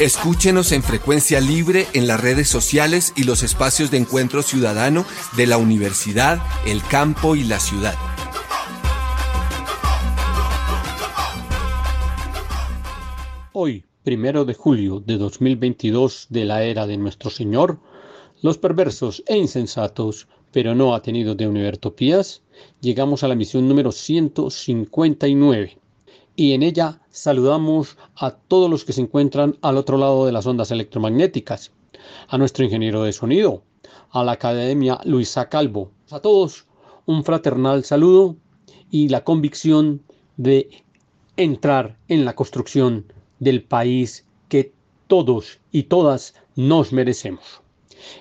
Escúchenos en frecuencia libre en las redes sociales y los espacios de encuentro ciudadano de la universidad, el campo y la ciudad. Hoy, primero de julio de 2022 de la era de nuestro Señor, los perversos e insensatos, pero no atenidos de Univertopías, llegamos a la misión número 159 y en ella saludamos a todos los que se encuentran al otro lado de las ondas electromagnéticas, a nuestro ingeniero de sonido, a la Academia Luisa Calvo, a todos un fraternal saludo y la convicción de entrar en la construcción del país que todos y todas nos merecemos.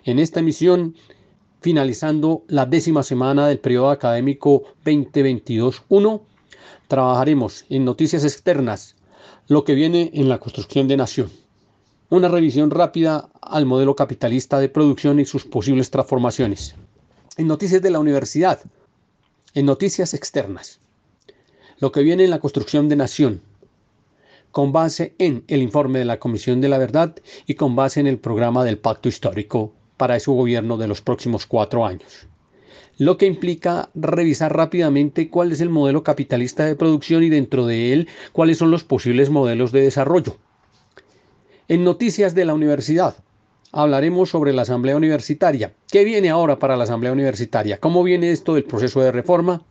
En esta emisión, finalizando la décima semana del periodo académico 2022-1, trabajaremos en noticias externas lo que viene en la construcción de nación. Una revisión rápida al modelo capitalista de producción y sus posibles transformaciones. En noticias de la universidad, en noticias externas, lo que viene en la construcción de nación, con base en el informe de la Comisión de la Verdad y con base en el programa del Pacto Histórico para su gobierno de los próximos cuatro años lo que implica revisar rápidamente cuál es el modelo capitalista de producción y dentro de él cuáles son los posibles modelos de desarrollo. En Noticias de la Universidad hablaremos sobre la Asamblea Universitaria. ¿Qué viene ahora para la Asamblea Universitaria? ¿Cómo viene esto del proceso de reforma?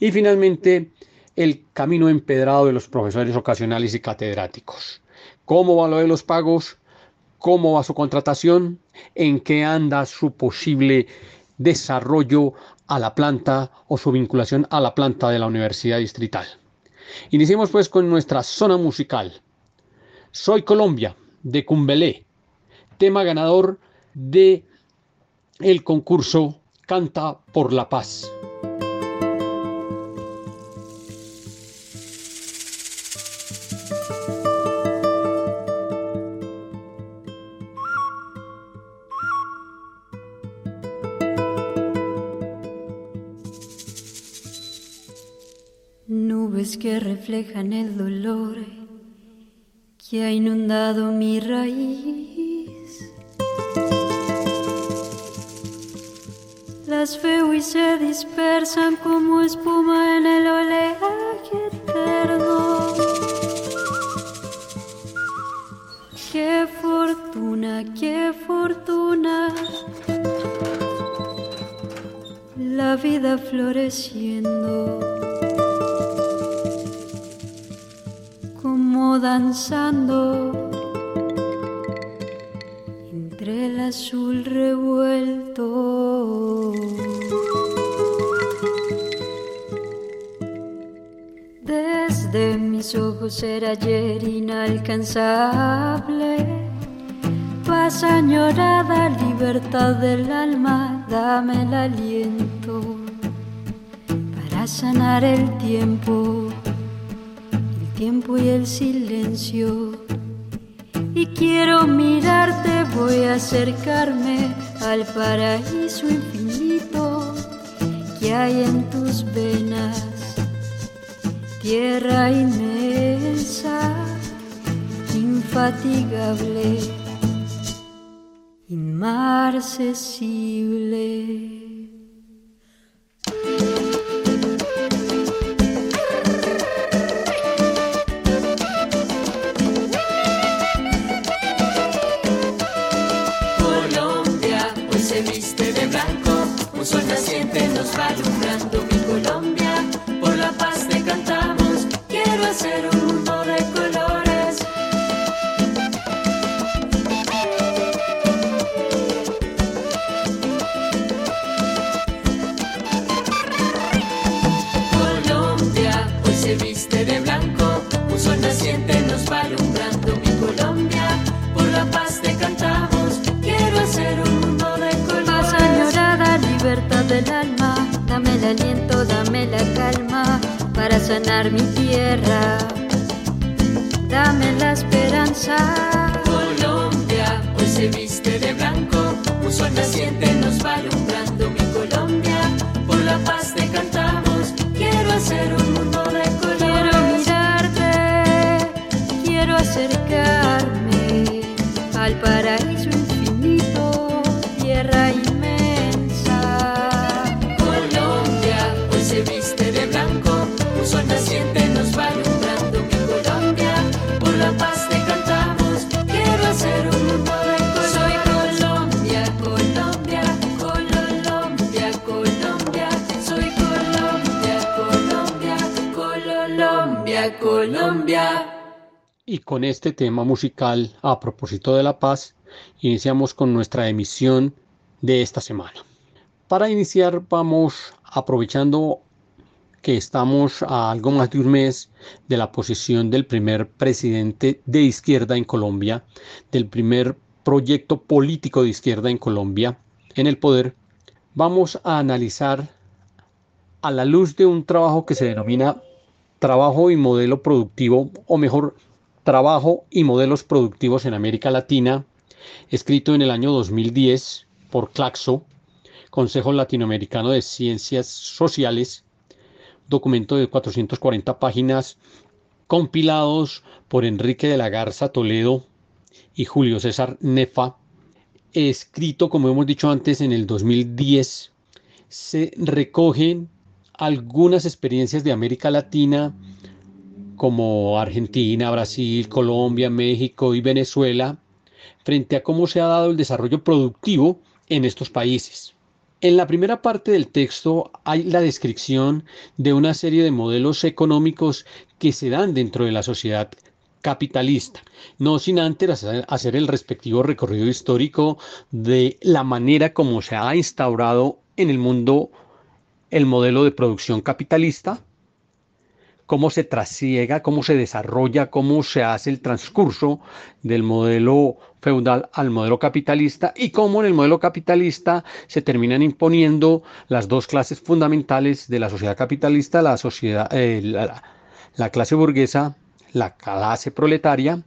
Y finalmente, el camino empedrado de los profesores ocasionales y catedráticos. ¿Cómo va lo de los pagos? ¿Cómo va su contratación? ¿En qué anda su posible desarrollo a la planta o su vinculación a la planta de la Universidad Distrital. Iniciemos pues con nuestra zona musical. Soy Colombia, de Cumbelé, tema ganador de el concurso Canta por la Paz. Reflejan el dolor que ha inundado mi raíz. Las veo y se dispersan como espuma en el oleaje eterno. Qué fortuna, qué fortuna. La vida floreciendo. Danzando entre el azul revuelto. Desde mis ojos era ayer inalcanzable. Paz añorada, libertad del alma, dame el aliento para sanar el tiempo tiempo y el silencio. Y quiero mirarte, voy a acercarme al paraíso infinito que hay en tus venas. Tierra inmensa, infatigable, inmarcesible. Se viste de blanco, un sol naciente nos va alumbrando mi color. Sanar mi tierra. Dame la esperanza. Colombia hoy se viste de blanco, un sol naciente nos va alumbrando con este tema musical a propósito de la paz, iniciamos con nuestra emisión de esta semana. Para iniciar vamos aprovechando que estamos a algo más de un mes de la posición del primer presidente de izquierda en Colombia, del primer proyecto político de izquierda en Colombia en el poder, vamos a analizar a la luz de un trabajo que se denomina trabajo y modelo productivo, o mejor, trabajo y modelos productivos en América Latina, escrito en el año 2010 por Claxo, Consejo Latinoamericano de Ciencias Sociales, documento de 440 páginas, compilados por Enrique de la Garza Toledo y Julio César Nefa, escrito, como hemos dicho antes, en el 2010, se recogen algunas experiencias de América Latina, como Argentina, Brasil, Colombia, México y Venezuela, frente a cómo se ha dado el desarrollo productivo en estos países. En la primera parte del texto hay la descripción de una serie de modelos económicos que se dan dentro de la sociedad capitalista, no sin antes hacer el respectivo recorrido histórico de la manera como se ha instaurado en el mundo el modelo de producción capitalista, cómo se trasiega, cómo se desarrolla, cómo se hace el transcurso del modelo feudal al modelo capitalista y cómo en el modelo capitalista se terminan imponiendo las dos clases fundamentales de la sociedad capitalista, la sociedad, eh, la, la clase burguesa, la clase proletaria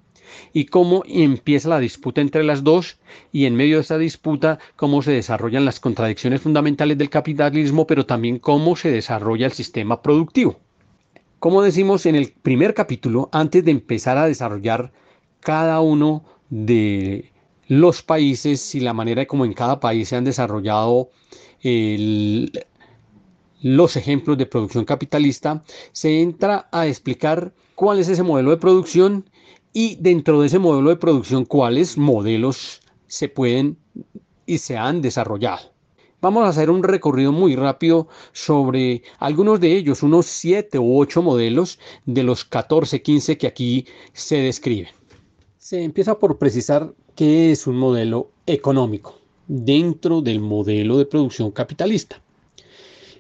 y cómo empieza la disputa entre las dos y en medio de esa disputa cómo se desarrollan las contradicciones fundamentales del capitalismo, pero también cómo se desarrolla el sistema productivo. Como decimos en el primer capítulo, antes de empezar a desarrollar cada uno de los países y la manera como en cada país se han desarrollado los ejemplos de producción capitalista, se entra a explicar cuál es ese modelo de producción y dentro de ese modelo de producción cuáles modelos se pueden y se han desarrollado. Vamos a hacer un recorrido muy rápido sobre algunos de ellos, unos 7 u 8 modelos de los 14, 15 que aquí se describen. Se empieza por precisar qué es un modelo económico dentro del modelo de producción capitalista.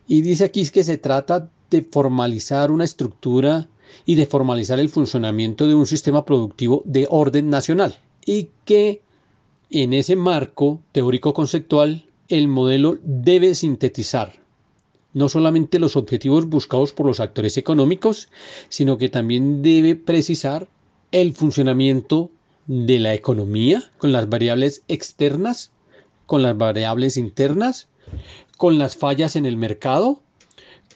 Y dice aquí que se trata de formalizar una estructura y de formalizar el funcionamiento de un sistema productivo de orden nacional y que en ese marco teórico conceptual el modelo debe sintetizar no solamente los objetivos buscados por los actores económicos, sino que también debe precisar el funcionamiento de la economía con las variables externas, con las variables internas, con las fallas en el mercado,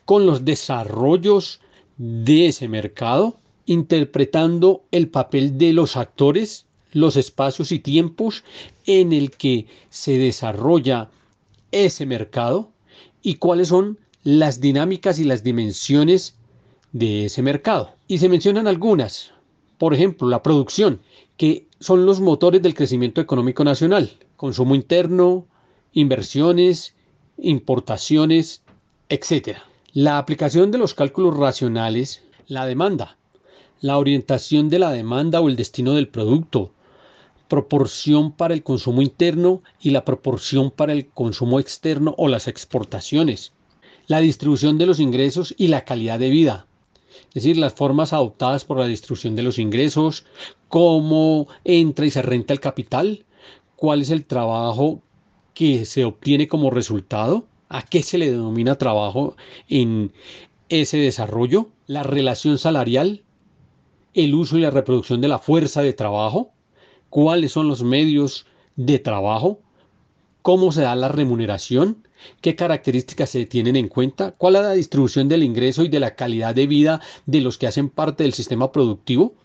con los desarrollos de ese mercado, interpretando el papel de los actores, los espacios y tiempos en el que se desarrolla ese mercado y cuáles son las dinámicas y las dimensiones de ese mercado. Y se mencionan algunas, por ejemplo, la producción, que son los motores del crecimiento económico nacional, consumo interno, inversiones, importaciones, etc. La aplicación de los cálculos racionales, la demanda, la orientación de la demanda o el destino del producto, proporción para el consumo interno y la proporción para el consumo externo o las exportaciones, la distribución de los ingresos y la calidad de vida, es decir, las formas adoptadas por la distribución de los ingresos, cómo entra y se renta el capital, cuál es el trabajo que se obtiene como resultado, a qué se le denomina trabajo en ese desarrollo, la relación salarial, el uso y la reproducción de la fuerza de trabajo, cuáles son los medios de trabajo, cómo se da la remuneración, qué características se tienen en cuenta, cuál es la distribución del ingreso y de la calidad de vida de los que hacen parte del sistema productivo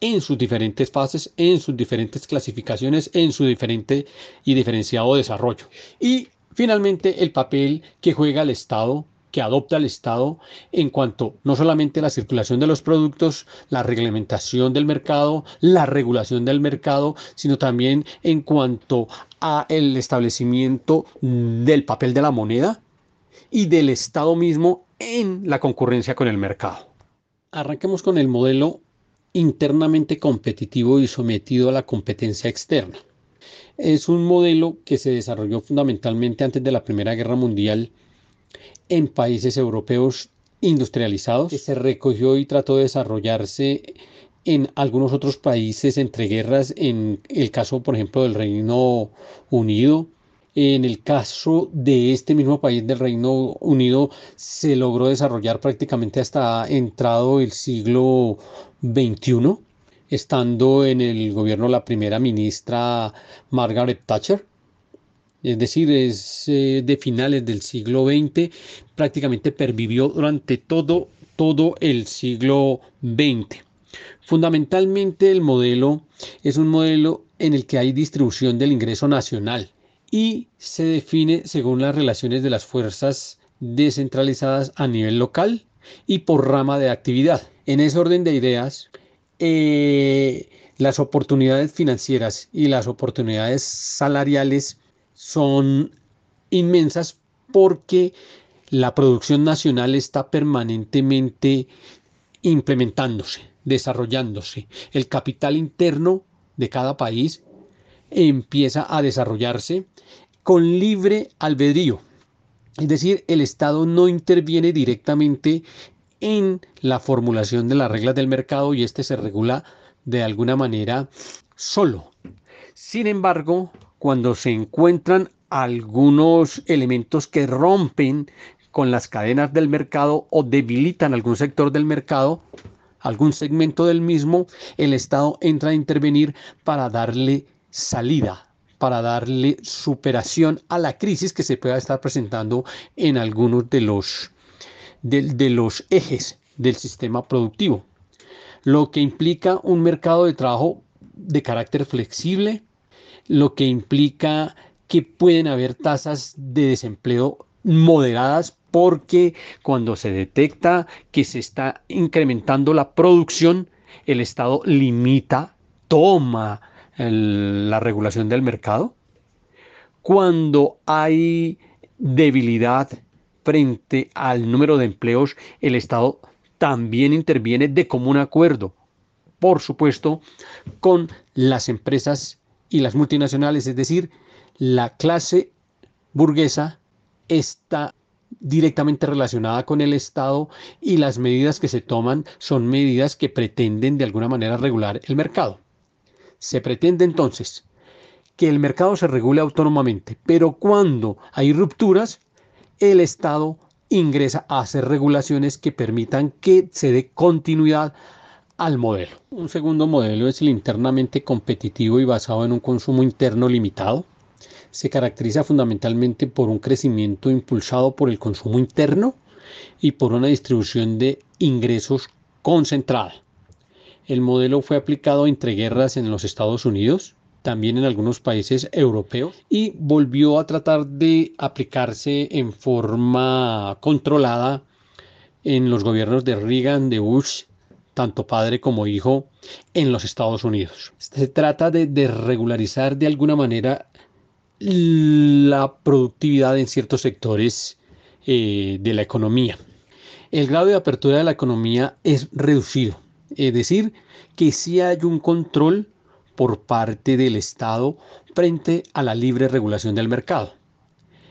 en sus diferentes fases, en sus diferentes clasificaciones, en su diferente y diferenciado desarrollo. Y finalmente el papel que juega el Estado que adopta el Estado en cuanto no solamente a la circulación de los productos, la reglamentación del mercado, la regulación del mercado, sino también en cuanto a el establecimiento del papel de la moneda y del Estado mismo en la concurrencia con el mercado. Arranquemos con el modelo internamente competitivo y sometido a la competencia externa. Es un modelo que se desarrolló fundamentalmente antes de la Primera Guerra Mundial en países europeos industrializados, que se recogió y trató de desarrollarse en algunos otros países entre guerras, en el caso, por ejemplo, del Reino Unido. En el caso de este mismo país del Reino Unido se logró desarrollar prácticamente hasta entrado el siglo XXI, estando en el gobierno la primera ministra Margaret Thatcher es decir, es eh, de finales del siglo XX, prácticamente pervivió durante todo, todo el siglo XX. Fundamentalmente el modelo es un modelo en el que hay distribución del ingreso nacional y se define según las relaciones de las fuerzas descentralizadas a nivel local y por rama de actividad. En ese orden de ideas, eh, las oportunidades financieras y las oportunidades salariales son inmensas porque la producción nacional está permanentemente implementándose, desarrollándose. El capital interno de cada país empieza a desarrollarse con libre albedrío. Es decir, el Estado no interviene directamente en la formulación de las reglas del mercado y este se regula de alguna manera solo. Sin embargo, cuando se encuentran algunos elementos que rompen con las cadenas del mercado o debilitan algún sector del mercado, algún segmento del mismo, el Estado entra a intervenir para darle salida, para darle superación a la crisis que se pueda estar presentando en algunos de los, de, de los ejes del sistema productivo, lo que implica un mercado de trabajo de carácter flexible, lo que implica que pueden haber tasas de desempleo moderadas porque cuando se detecta que se está incrementando la producción, el Estado limita, toma la regulación del mercado. Cuando hay debilidad frente al número de empleos, el Estado también interviene de común acuerdo, por supuesto, con las empresas y las multinacionales, es decir, la clase burguesa está directamente relacionada con el Estado y las medidas que se toman son medidas que pretenden de alguna manera regular el mercado. Se pretende entonces que el mercado se regule autónomamente, pero cuando hay rupturas, el Estado ingresa a hacer regulaciones que permitan que se dé continuidad al modelo. Un segundo modelo es el internamente competitivo y basado en un consumo interno limitado. Se caracteriza fundamentalmente por un crecimiento impulsado por el consumo interno y por una distribución de ingresos concentrada. El modelo fue aplicado entre guerras en los Estados Unidos, también en algunos países europeos y volvió a tratar de aplicarse en forma controlada en los gobiernos de Reagan, de Bush tanto padre como hijo, en los Estados Unidos. Se trata de, regularizar de alguna manera la productividad en ciertos sectores eh, de la economía. El grado de apertura de la economía es reducido, es decir, que sí hay un control por parte del Estado frente a la libre regulación del mercado.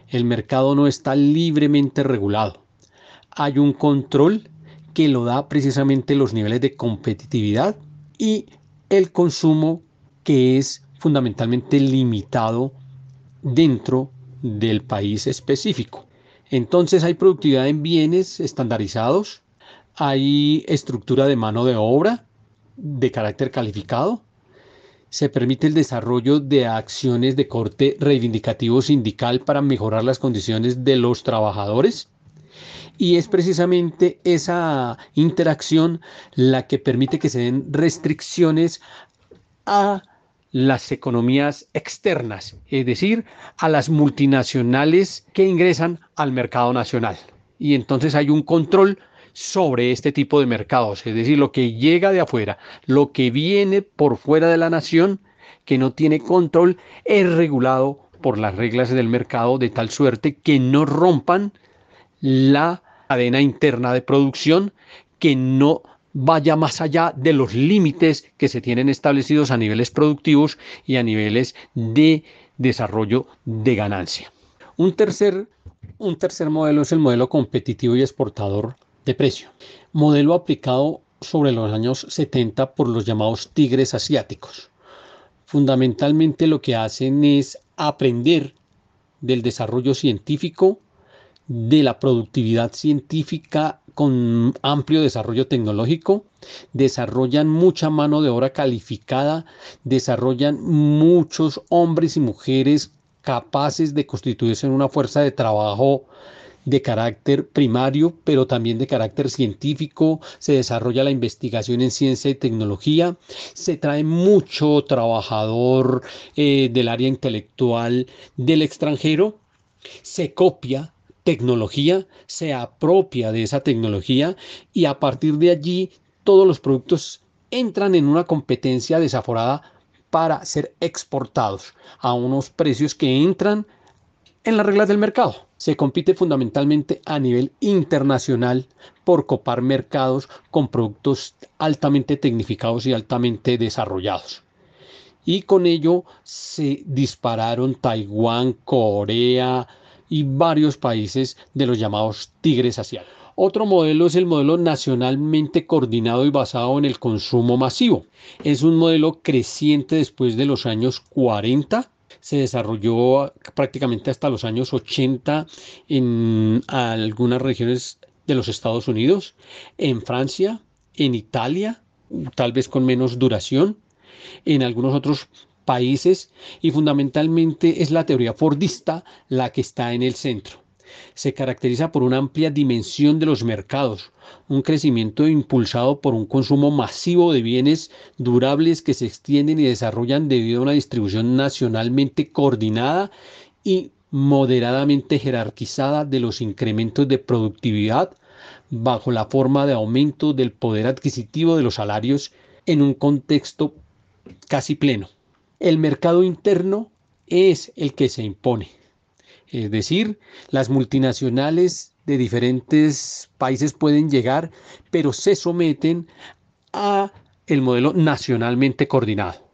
El mercado no está libremente regulado. Hay un control que lo da precisamente los niveles de competitividad y el consumo que es fundamentalmente limitado dentro del país específico. Entonces hay productividad en bienes estandarizados, hay estructura de mano de obra de carácter calificado, se permite el desarrollo de acciones de corte reivindicativo sindical para mejorar las condiciones de los trabajadores. Y es precisamente esa interacción la que permite que se den restricciones a las economías externas, es decir, a las multinacionales que ingresan al mercado nacional. Y entonces hay un control sobre este tipo de mercados, es decir, lo que llega de afuera, lo que viene por fuera de la nación, que no tiene control, es regulado por las reglas del mercado de tal suerte que no rompan la cadena interna de producción, que no vaya más allá de los límites que se tienen establecidos a niveles productivos y a niveles de desarrollo de ganancia. Un tercer, un tercer modelo es el modelo competitivo y exportador de precio. Modelo aplicado sobre los años 70 por los llamados tigres asiáticos. Fundamentalmente lo que hacen es aprender del desarrollo científico, de la productividad científica con amplio desarrollo tecnológico, desarrollan mucha mano de obra calificada, desarrollan muchos hombres y mujeres capaces de constituirse en una fuerza de trabajo de carácter primario, pero también de carácter científico, se desarrolla la investigación en ciencia y tecnología, se trae mucho trabajador eh, del área intelectual del extranjero, se copia tecnología, se apropia de esa tecnología y a partir de allí todos los productos entran en una competencia desaforada para ser exportados a unos precios que entran en las reglas del mercado. Se compite fundamentalmente a nivel internacional por copar mercados con productos altamente tecnificados y altamente desarrollados. Y con ello se dispararon Taiwán, Corea y varios países de los llamados tigres asiáticos. Otro modelo es el modelo nacionalmente coordinado y basado en el consumo masivo. Es un modelo creciente después de los años 40 se desarrolló prácticamente hasta los años 80 en algunas regiones de los Estados Unidos, en Francia, en Italia, tal vez con menos duración, en algunos otros países y fundamentalmente es la teoría fordista la que está en el centro. Se caracteriza por una amplia dimensión de los mercados, un crecimiento impulsado por un consumo masivo de bienes durables que se extienden y desarrollan debido a una distribución nacionalmente coordinada y moderadamente jerarquizada de los incrementos de productividad bajo la forma de aumento del poder adquisitivo de los salarios en un contexto casi pleno. El mercado interno es el que se impone es decir, las multinacionales de diferentes países pueden llegar, pero se someten a el modelo nacionalmente coordinado.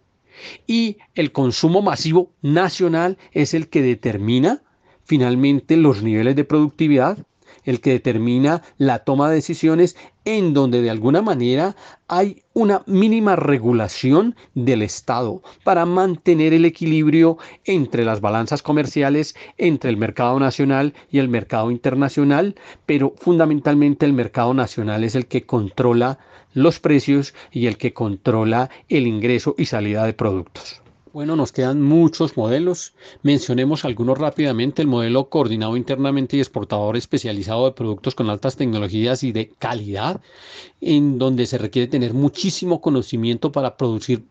Y el consumo masivo nacional es el que determina finalmente los niveles de productividad el que determina la toma de decisiones en donde de alguna manera hay una mínima regulación del Estado para mantener el equilibrio entre las balanzas comerciales, entre el mercado nacional y el mercado internacional, pero fundamentalmente el mercado nacional es el que controla los precios y el que controla el ingreso y salida de productos. Bueno, nos quedan muchos modelos. Mencionemos algunos rápidamente. El modelo coordinado internamente y exportador especializado de productos con altas tecnologías y de calidad, en donde se requiere tener muchísimo conocimiento para producir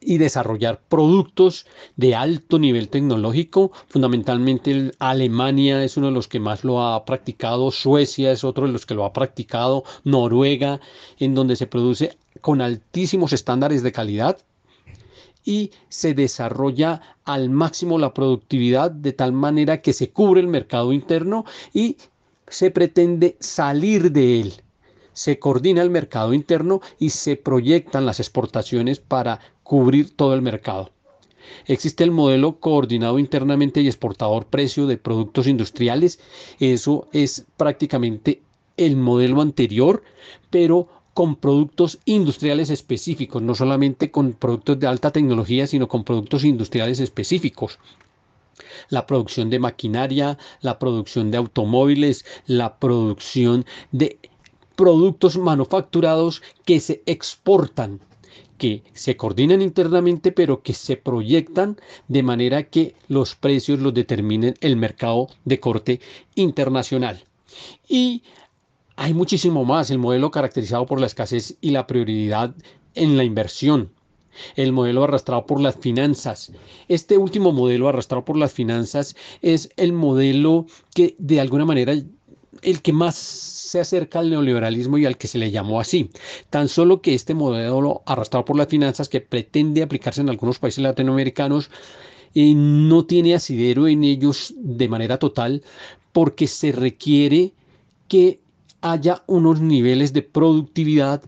y desarrollar productos de alto nivel tecnológico. Fundamentalmente Alemania es uno de los que más lo ha practicado, Suecia es otro de los que lo ha practicado, Noruega, en donde se produce con altísimos estándares de calidad y se desarrolla al máximo la productividad de tal manera que se cubre el mercado interno y se pretende salir de él. Se coordina el mercado interno y se proyectan las exportaciones para cubrir todo el mercado. Existe el modelo coordinado internamente y exportador precio de productos industriales. Eso es prácticamente el modelo anterior, pero con productos industriales específicos, no solamente con productos de alta tecnología, sino con productos industriales específicos. La producción de maquinaria, la producción de automóviles, la producción de productos manufacturados que se exportan que se coordinan internamente pero que se proyectan de manera que los precios los determinen el mercado de corte internacional. Y hay muchísimo más, el modelo caracterizado por la escasez y la prioridad en la inversión, el modelo arrastrado por las finanzas. Este último modelo arrastrado por las finanzas es el modelo que de alguna manera el que más se acerca al neoliberalismo y al que se le llamó así. Tan solo que este modelo arrastrado por las finanzas que pretende aplicarse en algunos países latinoamericanos eh, no tiene asidero en ellos de manera total porque se requiere que haya unos niveles de productividad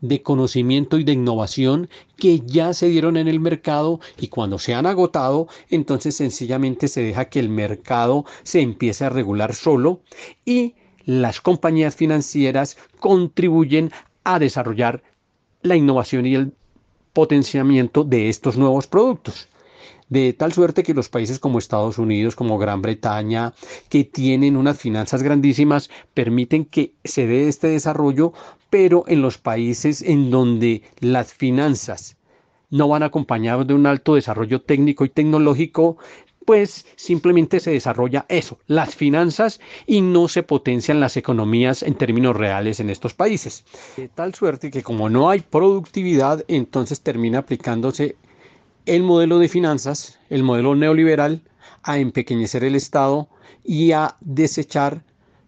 de conocimiento y de innovación que ya se dieron en el mercado y cuando se han agotado, entonces sencillamente se deja que el mercado se empiece a regular solo y las compañías financieras contribuyen a desarrollar la innovación y el potenciamiento de estos nuevos productos. De tal suerte que los países como Estados Unidos, como Gran Bretaña, que tienen unas finanzas grandísimas, permiten que se dé este desarrollo, pero en los países en donde las finanzas no van acompañadas de un alto desarrollo técnico y tecnológico, pues simplemente se desarrolla eso, las finanzas y no se potencian las economías en términos reales en estos países. De tal suerte que como no hay productividad, entonces termina aplicándose el modelo de finanzas, el modelo neoliberal, a empequeñecer el Estado y a desechar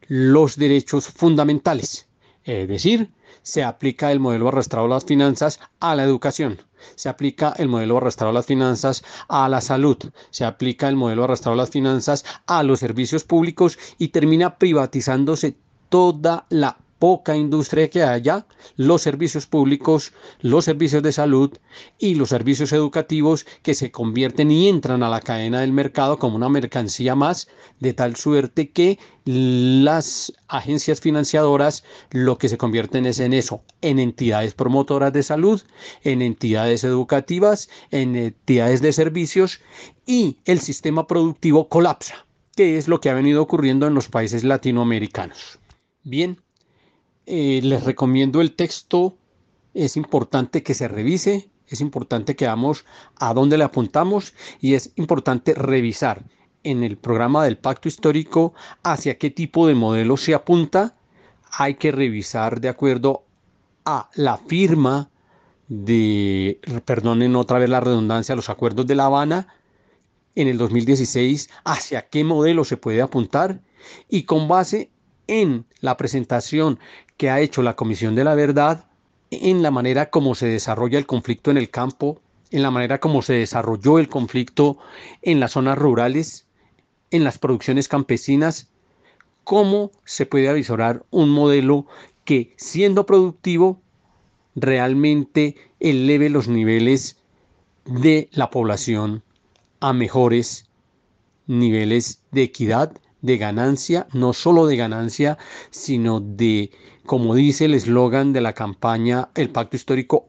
los derechos fundamentales. Es decir, se aplica el modelo arrastrado a las finanzas a la educación, se aplica el modelo arrastrado a las finanzas a la salud, se aplica el modelo arrastrado a las finanzas a los servicios públicos y termina privatizándose toda la poca industria que haya, los servicios públicos, los servicios de salud y los servicios educativos que se convierten y entran a la cadena del mercado como una mercancía más, de tal suerte que las agencias financiadoras lo que se convierten es en eso, en entidades promotoras de salud, en entidades educativas, en entidades de servicios y el sistema productivo colapsa, que es lo que ha venido ocurriendo en los países latinoamericanos. Bien, eh, les recomiendo el texto, es importante que se revise, es importante que veamos a dónde le apuntamos y es importante revisar en el programa del pacto histórico hacia qué tipo de modelo se apunta. Hay que revisar de acuerdo a la firma de, perdonen otra vez la redundancia, los acuerdos de La Habana en el 2016, hacia qué modelo se puede apuntar y con base en la presentación que ha hecho la Comisión de la Verdad en la manera como se desarrolla el conflicto en el campo, en la manera como se desarrolló el conflicto en las zonas rurales, en las producciones campesinas, cómo se puede avisorar un modelo que siendo productivo realmente eleve los niveles de la población a mejores niveles de equidad, de ganancia, no solo de ganancia, sino de como dice el eslogan de la campaña El Pacto Histórico,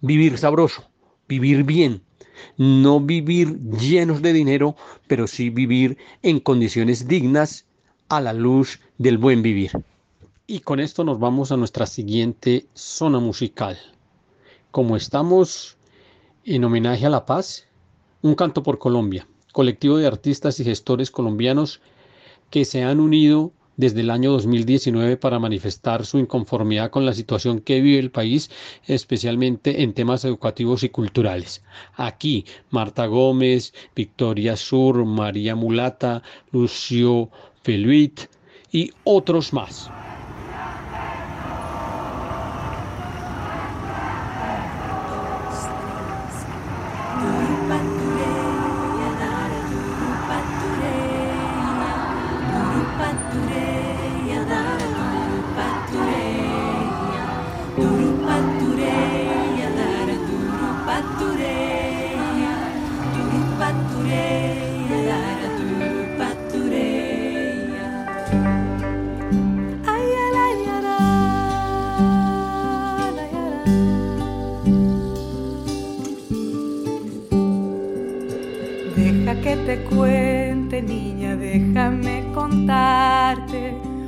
vivir sabroso, vivir bien, no vivir llenos de dinero, pero sí vivir en condiciones dignas a la luz del buen vivir. Y con esto nos vamos a nuestra siguiente zona musical. Como estamos en homenaje a la paz, un canto por Colombia, colectivo de artistas y gestores colombianos que se han unido desde el año 2019 para manifestar su inconformidad con la situación que vive el país, especialmente en temas educativos y culturales. Aquí, Marta Gómez, Victoria Sur, María Mulata, Lucio Feluit y otros más.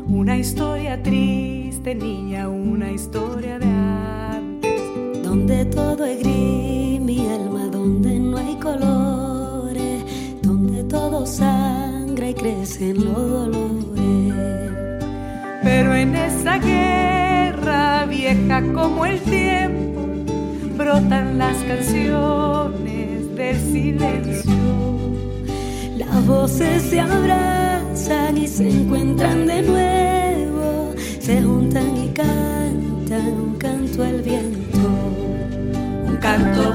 una historia triste, niña, una historia de antes. Donde todo es gris, mi alma, donde no hay colores, donde todo sangra y crecen los dolores. Pero en esa guerra vieja como el tiempo, brotan las canciones del silencio. Las voces se abran y se encuentran de nuevo, se juntan y cantan un canto al viento, un canto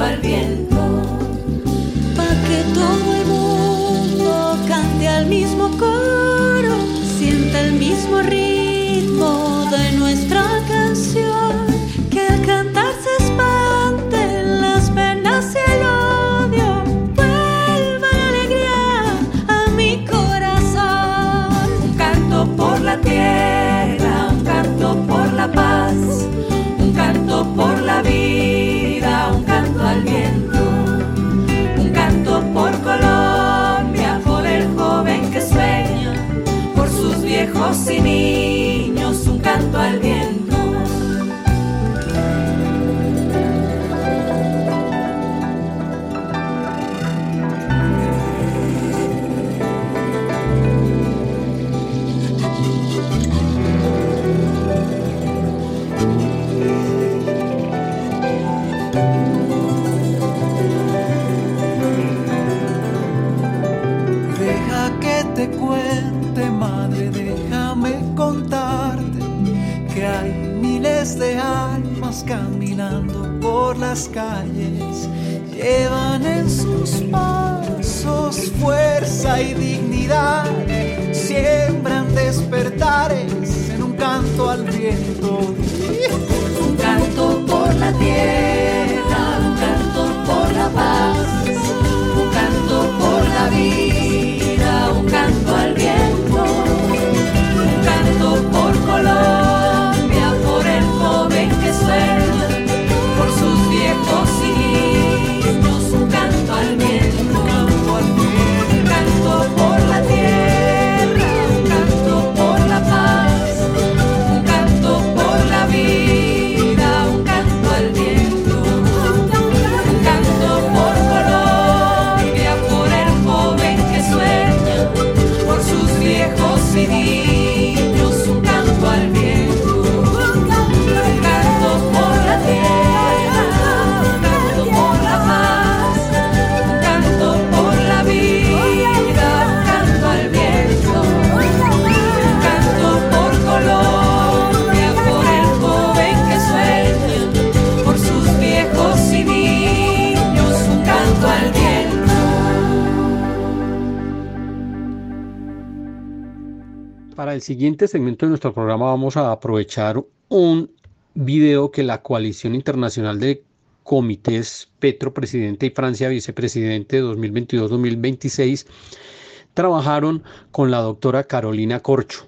junto al viento, pa' que todo el mundo cante al mismo coro, sienta el mismo ritmo. viejos y niños, un canto al viento. siguiente segmento de nuestro programa vamos a aprovechar un video que la Coalición Internacional de Comités Petro Presidente y Francia Vicepresidente 2022-2026 trabajaron con la doctora Carolina Corcho,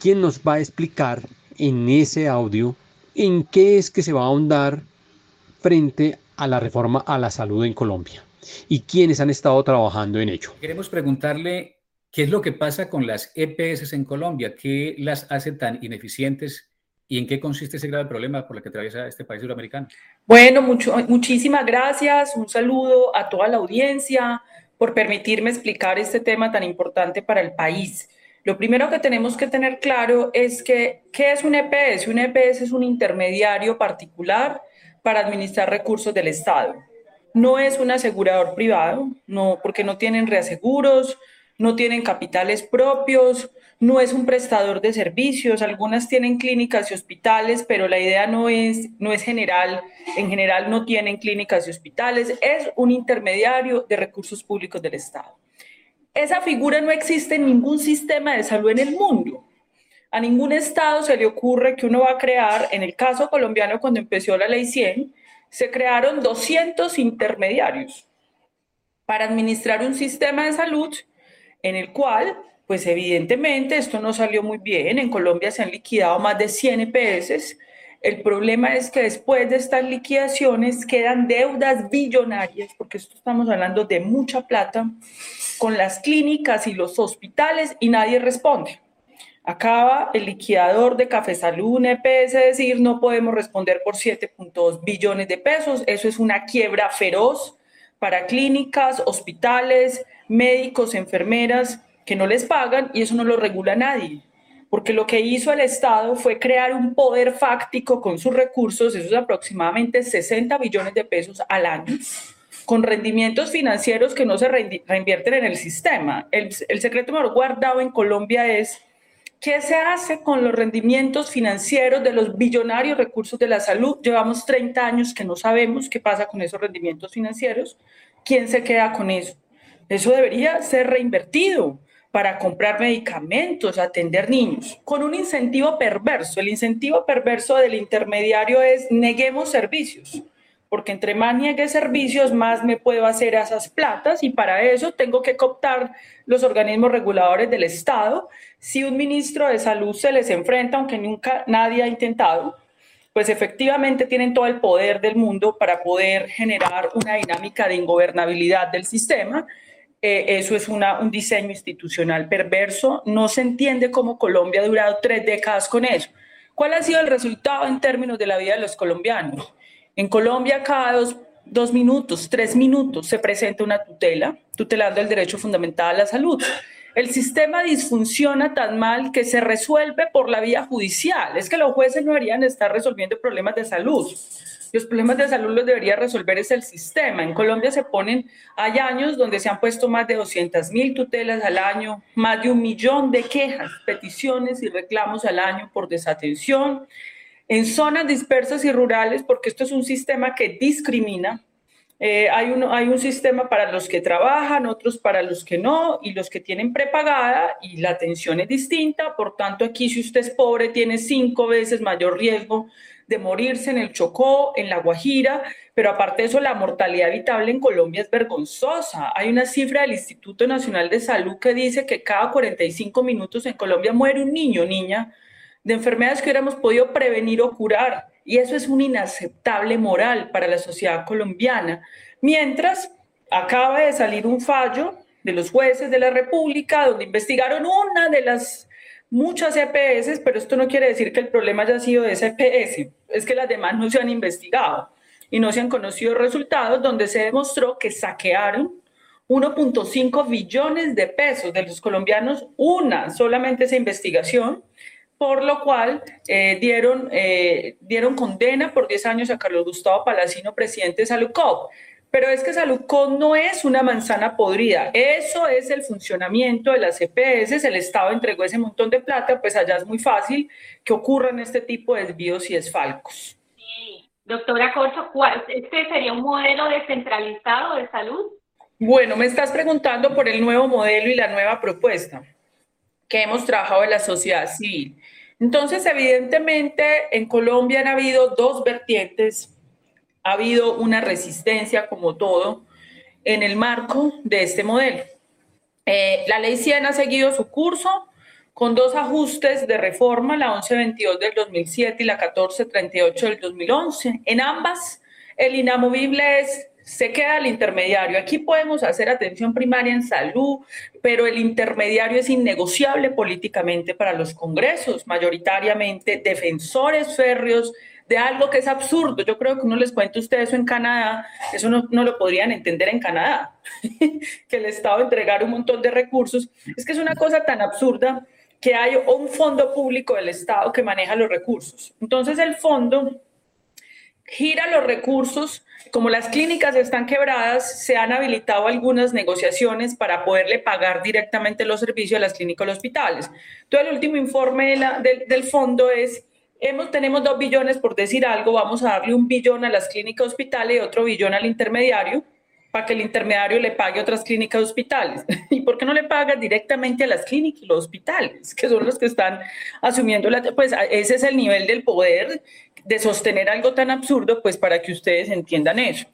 quien nos va a explicar en ese audio en qué es que se va a ahondar frente a la reforma a la salud en Colombia y quienes han estado trabajando en ello. Queremos preguntarle qué es lo que pasa con las EPS en Colombia, qué las hace tan ineficientes y en qué consiste ese grave problema por el que atraviesa este país suramericano. Bueno, mucho, muchísimas gracias, un saludo a toda la audiencia por permitirme explicar este tema tan importante para el país. Lo primero que tenemos que tener claro es que, ¿qué es un EPS? Un EPS es un intermediario particular para administrar recursos del Estado. No es un asegurador privado, no, porque no tienen reaseguros, no tienen capitales propios, no es un prestador de servicios, algunas tienen clínicas y hospitales, pero la idea no es, no es general, en general no tienen clínicas y hospitales, es un intermediario de recursos públicos del Estado. Esa figura no existe en ningún sistema de salud en el mundo. A ningún Estado se le ocurre que uno va a crear, en el caso colombiano cuando empezó la ley 100, se crearon 200 intermediarios para administrar un sistema de salud en el cual pues evidentemente esto no salió muy bien. En Colombia se han liquidado más de 100 EPS. El problema es que después de estas liquidaciones quedan deudas billonarias, porque estamos hablando de mucha plata, con las clínicas y los hospitales y nadie responde. Acaba el liquidador de Café Salud, un EPS, decir, no podemos responder por 7.2 billones de pesos. Eso es una quiebra feroz para clínicas, hospitales, médicos, enfermeras que no les pagan y eso no lo regula nadie. Porque lo que hizo el Estado fue crear un poder fáctico con sus recursos, eso es aproximadamente 60 billones de pesos al año, con rendimientos financieros que no se reinvierten en el sistema. El, el secreto mejor guardado en Colombia es ¿Qué se hace con los rendimientos financieros de los billonarios recursos de la salud? Llevamos 30 años que no sabemos qué pasa con esos rendimientos financieros. ¿Quién se queda con eso? Eso debería ser reinvertido para comprar medicamentos, atender niños, con un incentivo perverso. El incentivo perverso del intermediario es neguemos servicios, porque entre más niegue servicios, más me puedo hacer esas platas y para eso tengo que cooptar los organismos reguladores del Estado. Si un ministro de salud se les enfrenta, aunque nunca nadie ha intentado, pues efectivamente tienen todo el poder del mundo para poder generar una dinámica de ingobernabilidad del sistema eh, eso es un diseño institucional perverso. No se entiende cómo Colombia ha durado tres décadas con eso. ¿Cuál ha sido el resultado en términos de la vida de los colombianos? En Colombia cada dos, dos minutos, tres minutos se presenta una tutela, tutelando el derecho fundamental a la salud. El sistema disfunciona tan mal que se resuelve por la vía judicial. Es que los jueces no deberían estar resolviendo problemas de salud los problemas de salud los debería resolver es el sistema. En Colombia se ponen, hay años donde se han puesto más de 200 mil tutelas al año, más de un millón de quejas, peticiones y reclamos al año por desatención. En zonas dispersas y rurales, porque esto es un sistema que discrimina, eh, hay, un, hay un sistema para los que trabajan, otros para los que no, y los que tienen prepagada y la atención es distinta. Por tanto, aquí si usted es pobre, tiene cinco veces mayor riesgo de morirse en el Chocó, en La Guajira, pero aparte de eso, la mortalidad evitable en Colombia es vergonzosa. Hay una cifra del Instituto Nacional de Salud que dice que cada 45 minutos en Colombia muere un niño o niña de enfermedades que hubiéramos podido prevenir o curar. Y eso es un inaceptable moral para la sociedad colombiana. Mientras acaba de salir un fallo de los jueces de la República donde investigaron una de las muchas EPS, pero esto no quiere decir que el problema haya sido de esa EPS, es que las demás no se han investigado y no se han conocido resultados donde se demostró que saquearon 1.5 billones de pesos de los colombianos, una solamente esa investigación, por lo cual eh, dieron, eh, dieron condena por 10 años a Carlos Gustavo Palacino, presidente de Salucop. Pero es que Salucón no es una manzana podrida, eso es el funcionamiento de las EPS, el Estado entregó ese montón de plata, pues allá es muy fácil que ocurran este tipo de desvíos y desfalcos. Sí. Doctora Corcho, ¿este sería un modelo descentralizado de salud? Bueno, me estás preguntando por el nuevo modelo y la nueva propuesta que hemos trabajado en la sociedad civil. Entonces, evidentemente, en Colombia han habido dos vertientes ha habido una resistencia, como todo, en el marco de este modelo. Eh, la ley 100 ha seguido su curso con dos ajustes de reforma, la 1122 del 2007 y la 1438 del 2011. En ambas, el inamovible es se queda el intermediario. Aquí podemos hacer atención primaria en salud, pero el intermediario es innegociable políticamente para los congresos, mayoritariamente defensores férreos de algo que es absurdo. Yo creo que uno les cuenta a ustedes eso en Canadá, eso no, no lo podrían entender en Canadá, que el Estado entregara un montón de recursos. Es que es una cosa tan absurda que hay un fondo público del Estado que maneja los recursos. Entonces el fondo gira los recursos, como las clínicas están quebradas, se han habilitado algunas negociaciones para poderle pagar directamente los servicios a las clínicas y los hospitales. Entonces, el último informe del, fondo es, hemos, tenemos dos billones por decir algo, vamos a darle un billón a las clínicas hospitales y otro billón al intermediario para que el intermediario le pague a otras clínicas hospitales. ¿Y por qué no le paga directamente a las clínicas y los hospitales, que son los que están asumiendo la... Pues ese es el nivel del poder de sostener algo tan absurdo, pues para que ustedes entiendan eso.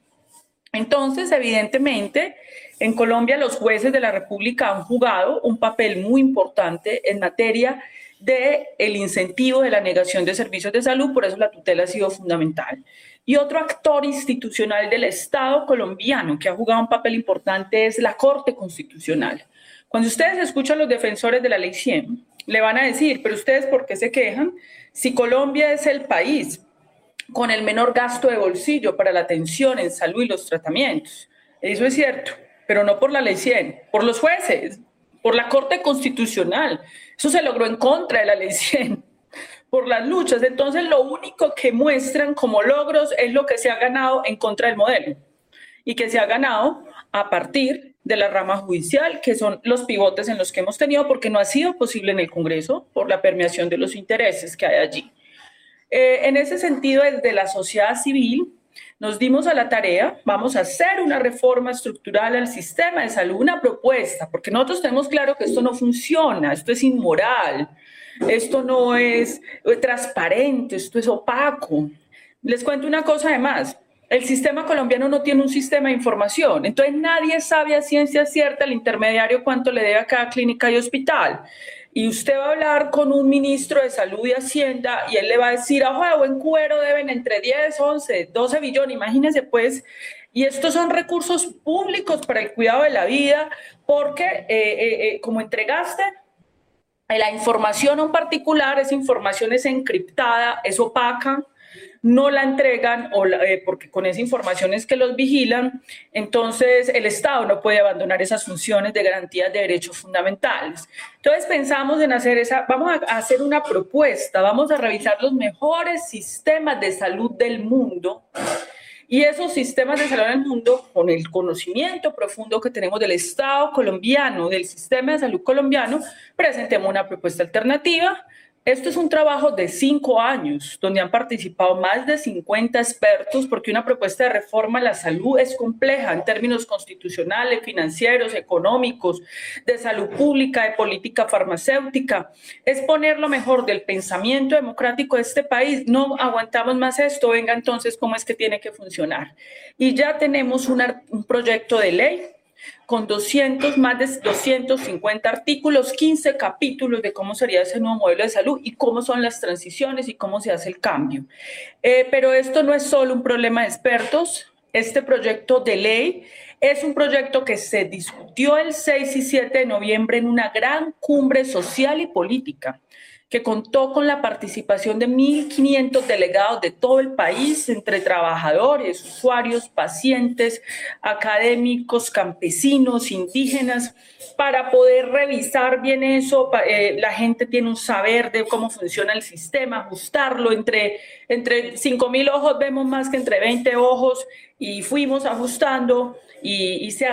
Entonces, evidentemente, en Colombia los jueces de la República han jugado un papel muy importante en materia de el incentivo de la negación de servicios de salud, por eso la tutela ha sido fundamental. Y otro actor institucional del Estado colombiano que ha jugado un papel importante es la Corte Constitucional. Cuando ustedes escuchan a los defensores de la ley 100, le van a decir, pero ustedes por qué se quejan si Colombia es el país con el menor gasto de bolsillo para la atención en salud y los tratamientos. Eso es cierto, pero no por la ley 100, por los jueces, por la Corte Constitucional. Eso se logró en contra de la ley 100, por las luchas. Entonces, lo único que muestran como logros es lo que se ha ganado en contra del modelo y que se ha ganado a partir de la rama judicial, que son los pivotes en los que hemos tenido, porque no ha sido posible en el Congreso por la permeación de los intereses que hay allí. Eh, en ese sentido, desde la sociedad civil, nos dimos a la tarea, vamos a hacer una reforma estructural al sistema de salud, una propuesta, porque nosotros tenemos claro que esto no funciona, esto es inmoral, esto no es transparente, esto es opaco. Les cuento una cosa además, el sistema colombiano no tiene un sistema de información, entonces nadie sabe a ciencia cierta el intermediario cuánto le debe a cada clínica y hospital. Y usted va a hablar con un ministro de Salud y Hacienda y él le va a decir, ojo, de buen cuero deben entre 10, 11, 12 billones, imagínense pues. Y estos son recursos públicos para el cuidado de la vida, porque eh, eh, eh, como entregaste la información a un particular, esa información es encriptada, es opaca, no la entregan o eh, porque con esa información es que los vigilan, entonces el Estado no puede abandonar esas funciones de garantía de derechos fundamentales. Entonces pensamos en hacer esa, vamos a hacer una propuesta, vamos a revisar los mejores sistemas de salud del mundo. Y esos sistemas de salud del mundo, con el conocimiento profundo que tenemos del Estado colombiano, del sistema de salud colombiano, presentemos una propuesta alternativa esto es un trabajo de cinco años, donde han participado más de 50 expertos, porque una propuesta de reforma a la salud es compleja en términos constitucionales, financieros, económicos, de salud pública, de política farmacéutica. Es poner lo mejor del pensamiento democrático de este país. No aguantamos más esto, venga entonces, ¿cómo es que tiene que funcionar? Y ya tenemos un proyecto de ley con 200, más de 250 artículos, 15 capítulos de cómo sería ese nuevo modelo de salud y cómo son las transiciones y cómo se hace el cambio. Eh, pero esto no es solo un problema de expertos, este proyecto de ley es un proyecto que se discutió el 6 y 7 de noviembre en una gran cumbre social y política que contó con la participación de 1.500 delegados de todo el país, entre trabajadores, usuarios, pacientes, académicos, campesinos, indígenas, para poder revisar bien eso. Eh, la gente tiene un saber de cómo funciona el sistema, ajustarlo. Entre, entre 5.000 ojos vemos más que entre 20 ojos y fuimos ajustando y, se,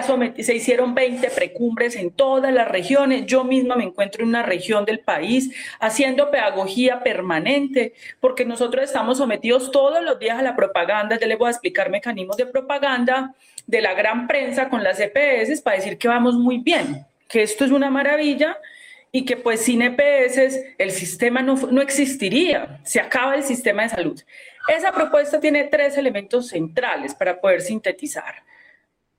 se hicieron 20 precumbres en todas las regiones. Yo misma me encuentro en una región del país haciendo pedagogía permanente, porque nosotros estamos sometidos todos los días a la propaganda. Ya les voy a explicar mecanismos de propaganda de la gran prensa con las EPS para decir que vamos muy bien, que esto es una maravilla y que pues sin EPS el sistema no, no existiría, se acaba el sistema de salud. Esa propuesta tiene tres elementos centrales para poder sintetizar.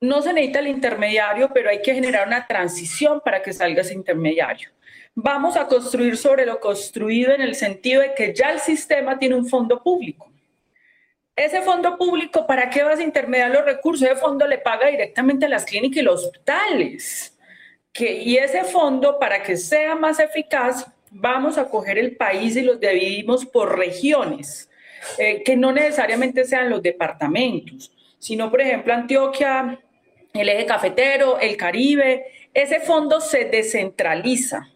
no se necesita el intermediario, pero hay que generar una transición para que salga ese intermediario. Vamos a construir sobre lo construido en el sentido de que ya el sistema tiene un fondo público. Ese fondo público, ¿para qué vas a intermediar los recursos? Ese fondo le paga directamente a las clínicas y los hospitales. Que, y ese fondo, para que sea más eficaz, vamos a coger el país y los dividimos por regiones, eh, que no necesariamente sean los departamentos, sino, por ejemplo, Antioquia, el eje cafetero, el Caribe, ese fondo se descentraliza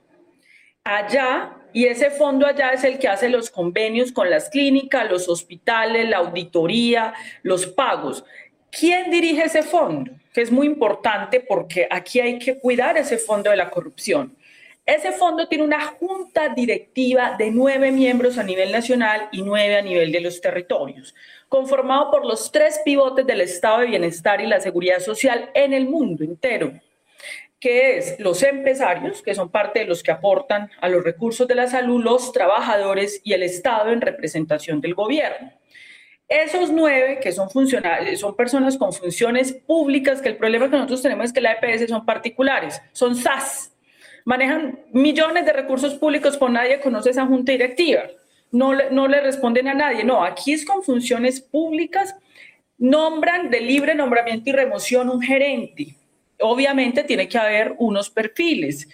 allá y ese fondo allá es el que hace los convenios con las clínicas, los hospitales, la auditoría, los pagos. ¿Quién dirige ese fondo? Que es muy importante porque aquí hay que cuidar ese fondo de la corrupción. Ese fondo tiene una junta directiva de nueve miembros a nivel nacional y nueve a nivel de los territorios, conformado por los tres pivotes del estado de bienestar y la seguridad social en el mundo entero, que es los empresarios, que son parte de los que aportan a los recursos de la salud, los trabajadores y el Estado en representación del gobierno. Esos nueve que son funcionales, son personas con funciones públicas, que el problema que nosotros tenemos es que la EPS son particulares, son SAS, manejan millones de recursos públicos, por nadie conoce esa junta directiva, no le, no le responden a nadie, no, aquí es con funciones públicas, nombran de libre nombramiento y remoción un gerente, obviamente tiene que haber unos perfiles.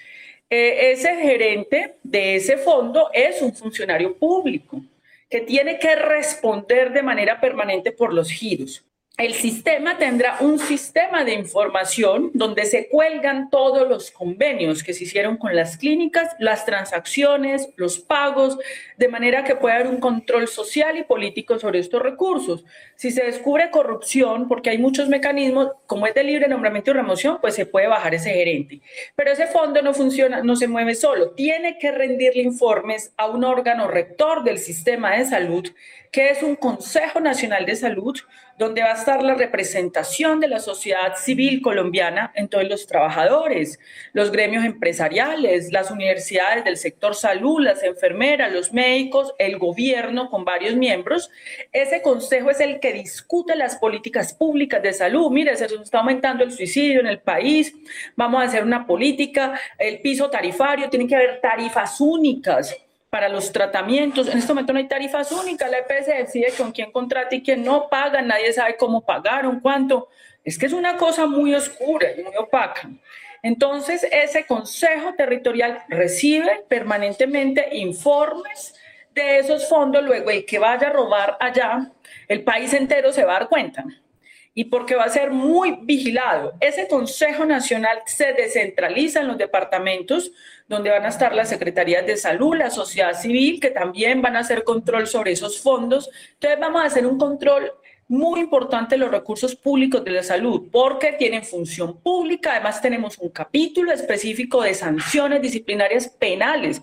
Eh, ese gerente de ese fondo es un funcionario público que tiene que responder de manera permanente por los giros el sistema tendrá un sistema de información donde se cuelgan todos los convenios que se hicieron con las clínicas, las transacciones, los pagos, de manera que pueda haber un control social y político sobre estos recursos. Si se descubre corrupción, porque hay muchos mecanismos, como es de libre nombramiento y remoción, pues se puede bajar ese gerente. Pero ese fondo no funciona, no se mueve solo, tiene que rendirle informes a un órgano rector del sistema de salud, que es un Consejo Nacional de Salud, donde va a estar la representación de la sociedad civil colombiana en todos los trabajadores, los gremios empresariales, las universidades del sector salud, las enfermeras, los médicos, el gobierno con varios miembros. Ese consejo es el que discute las políticas públicas de salud. Mire, se está aumentando el suicidio en el país, vamos a hacer una política, el piso tarifario, tiene que haber tarifas únicas para los tratamientos. En este momento no hay tarifas únicas, la EPS decide con quién contrata y quién no paga, nadie sabe cómo pagaron, cuánto. Es que es una cosa muy oscura y muy opaca. Entonces, ese Consejo Territorial recibe permanentemente informes de esos fondos, luego el que vaya a robar allá, el país entero se va a dar cuenta y porque va a ser muy vigilado. Ese Consejo Nacional se descentraliza en los departamentos donde van a estar las secretarías de salud, la sociedad civil, que también van a hacer control sobre esos fondos. Entonces vamos a hacer un control muy importante los recursos públicos de la salud, porque tienen función pública. Además tenemos un capítulo específico de sanciones disciplinarias penales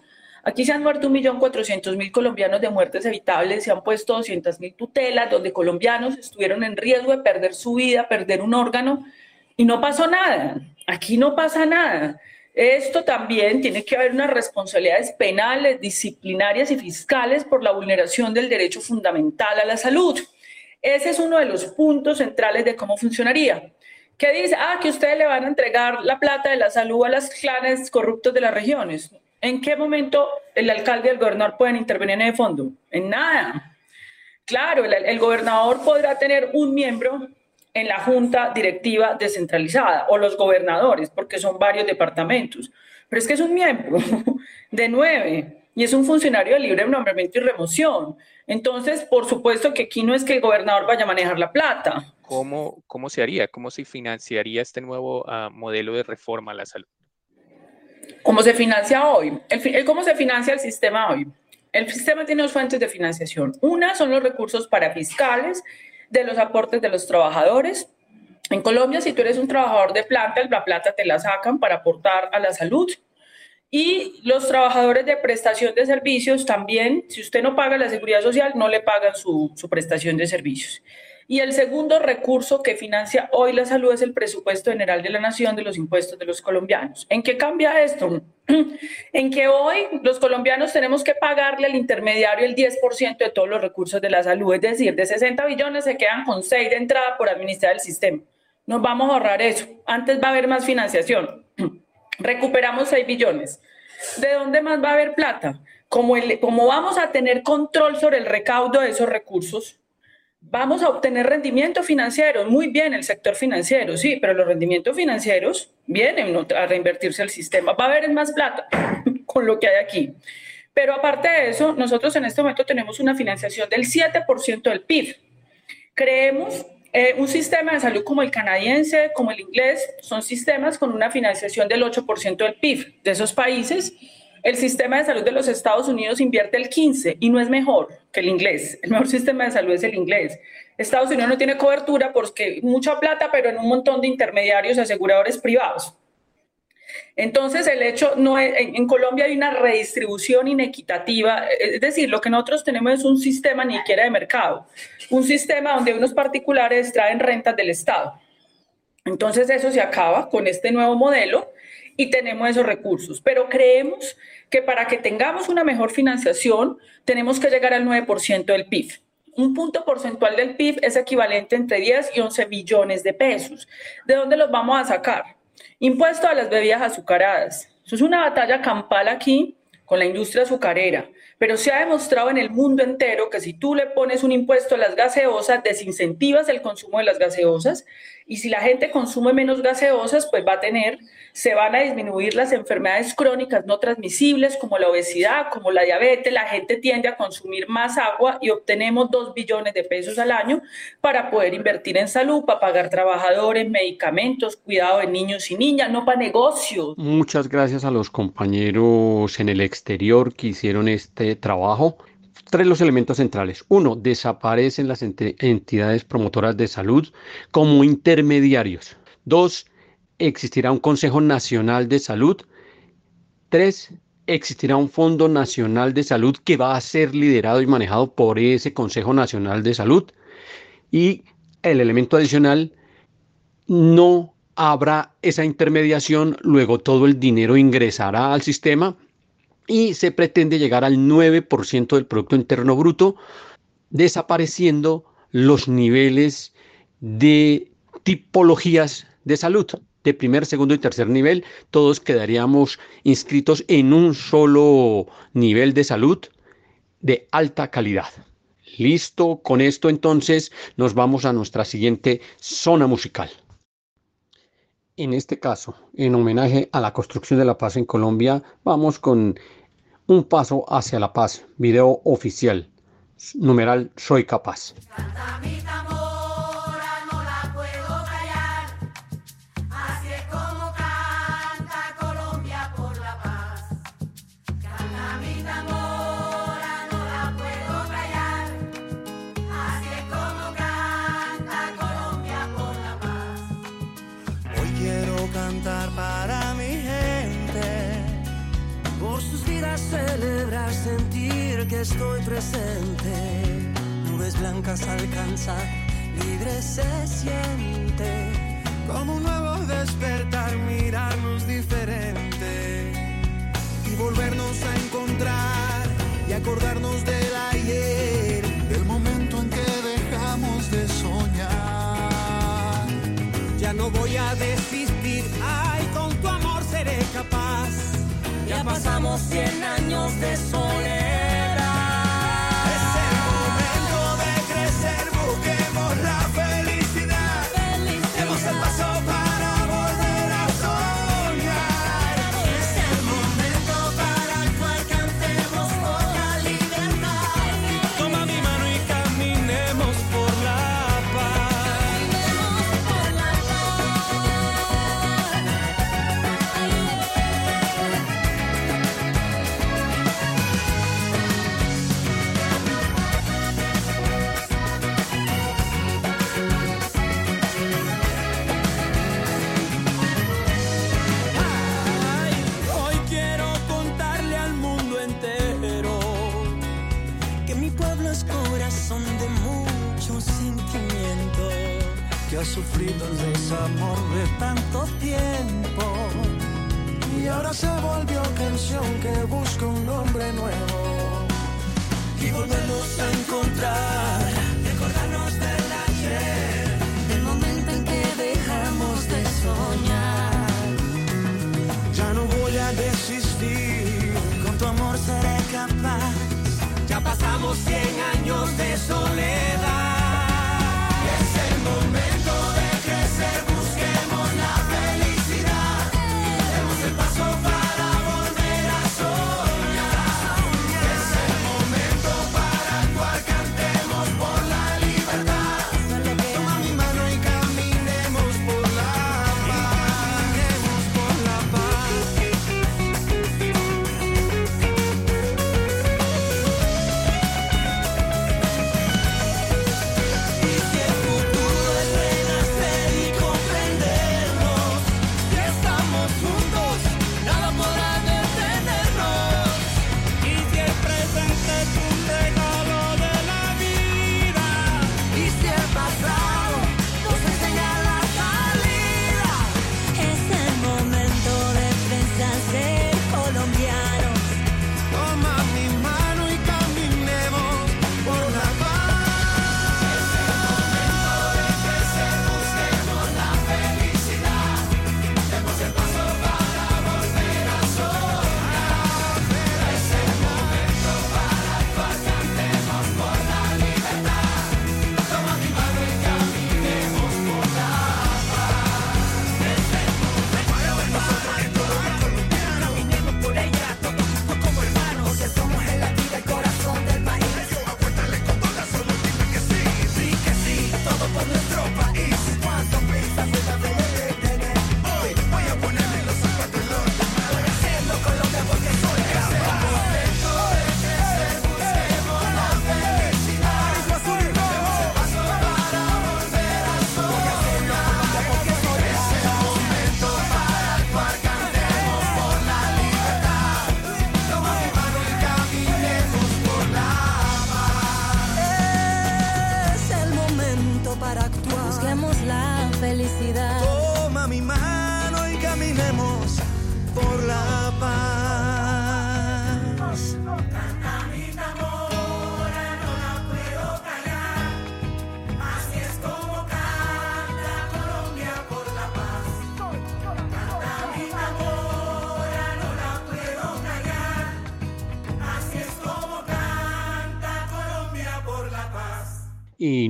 Aquí se han muerto 1.400.000 colombianos de muertes evitables, se han puesto 200.000 tutelas, donde colombianos estuvieron en riesgo de perder su vida, perder un órgano, y no pasó nada. Aquí no pasa nada. Esto también tiene que haber unas responsabilidades penales, disciplinarias y fiscales por la vulneración del derecho fundamental a la salud. Ese es uno de los puntos centrales de cómo funcionaría. ¿Qué dice? Ah, que ustedes le van a entregar la plata de la salud a los clanes corruptos de las regiones. ¿En qué momento el alcalde y el gobernador pueden intervenir en el fondo? En nada. Claro, el, gobernador podrá tener un miembro en la junta directiva descentralizada o los gobernadores, porque son varios departamentos. Pero es que es un miembro de nueve y es un funcionario de libre nombramiento y remoción. Entonces, por supuesto que aquí no es que el gobernador vaya a manejar la plata. ¿Cómo, cómo se haría? ¿Cómo se financiaría este nuevo ah, modelo de reforma a la salud? ¿Cómo se financia hoy? El, ¿Cómo se financia el sistema hoy? El sistema tiene dos fuentes de financiación. Una son los recursos para fiscales de los aportes de los trabajadores. En Colombia, si tú eres un trabajador de planta, la plata te la sacan para aportar a la salud. Y los trabajadores de prestación de servicios también, si usted no paga la seguridad social, no le pagan su, su prestación de servicios. Y el segundo recurso que financia hoy la salud es el presupuesto general de la nación de los impuestos de los colombianos. ¿En qué cambia esto? en que hoy los colombianos tenemos que pagarle al intermediario el 10% de todos los recursos de la salud, es decir, de 60 billones se quedan con 6 de entrada por administrar el sistema. Nos vamos a ahorrar eso. Antes va a haber más financiación. Recuperamos 6 billones. ¿De dónde más va a haber plata? Como, como vamos a tener control sobre el recaudo de esos recursos, vamos a obtener rendimientos financieros. Muy bien el sector financiero, sí, pero los rendimientos financieros vienen a reinvertirse al sistema. Va a haber más plata con lo que hay aquí. Pero aparte de eso, nosotros en este momento tenemos una financiación del 7% del PIB. Creemos eh, un sistema de salud como el canadiense, como el inglés, son sistemas con una financiación del 8% del PIB de esos países. El sistema de salud de los Estados Unidos invierte el 15% y no es mejor que el inglés. El mejor sistema de salud es el inglés. Estados Unidos no tiene cobertura porque mucha plata, pero en un montón de intermediarios aseguradores privados. Entonces, el hecho, no en, Colombia hay una redistribución inequitativa, es decir, lo que nosotros tenemos es un sistema ni siquiera de mercado, un sistema donde unos particulares traen rentas del Estado. Entonces, eso se acaba con este nuevo modelo y tenemos esos recursos, pero creemos que para que tengamos una mejor financiación, tenemos que llegar al 9% del PIB. Un punto porcentual del PIB es equivalente entre 10 y 11 billones de pesos. ¿De dónde los vamos a sacar? Impuesto a las bebidas azucaradas. Eso es una batalla campal aquí con la industria azucarera, pero se ha demostrado en el mundo entero que si tú le pones un impuesto a las gaseosas, desincentivas el consumo de las gaseosas y si la gente consume menos gaseosas, pues va a tener, se van a disminuir las enfermedades crónicas no transmisibles como la obesidad, como la diabetes, la gente tiende a consumir más agua y obtenemos dos billones de pesos al año para poder invertir en salud, para pagar trabajadores, medicamentos, cuidado de niños y niñas, no para negocios. Muchas gracias a los compañeros en el exterior que hicieron este trabajo tres los elementos centrales. Uno, desaparecen las entidades promotoras de salud como intermediarios. Dos, existirá un Consejo Nacional de Salud. Tres, existirá un Fondo Nacional de Salud que va a ser liderado y manejado por ese Consejo Nacional de Salud. Y el elemento adicional, no habrá esa intermediación, luego todo el dinero ingresará al sistema y se pretende llegar al 9% del Producto Interno Bruto, desapareciendo los niveles de tipologías de salud de primer, segundo y tercer nivel, todos quedaríamos inscritos en un solo nivel de salud de alta calidad. Listo, con esto entonces nos vamos a nuestra siguiente zona musical. En este caso, en homenaje a la construcción de la paz en Colombia, vamos con un paso hacia la paz, video oficial, numeral Soy capaz. Estoy presente. Nubes blancas alcanzar, libre se siente. Como un nuevo despertar, mirarnos diferente. Y volvernos a encontrar y acordarnos del ayer. Del momento en que dejamos de soñar. Ya no voy a desistir, ay, con tu amor seré capaz. Ya pasamos 100 años de soledad.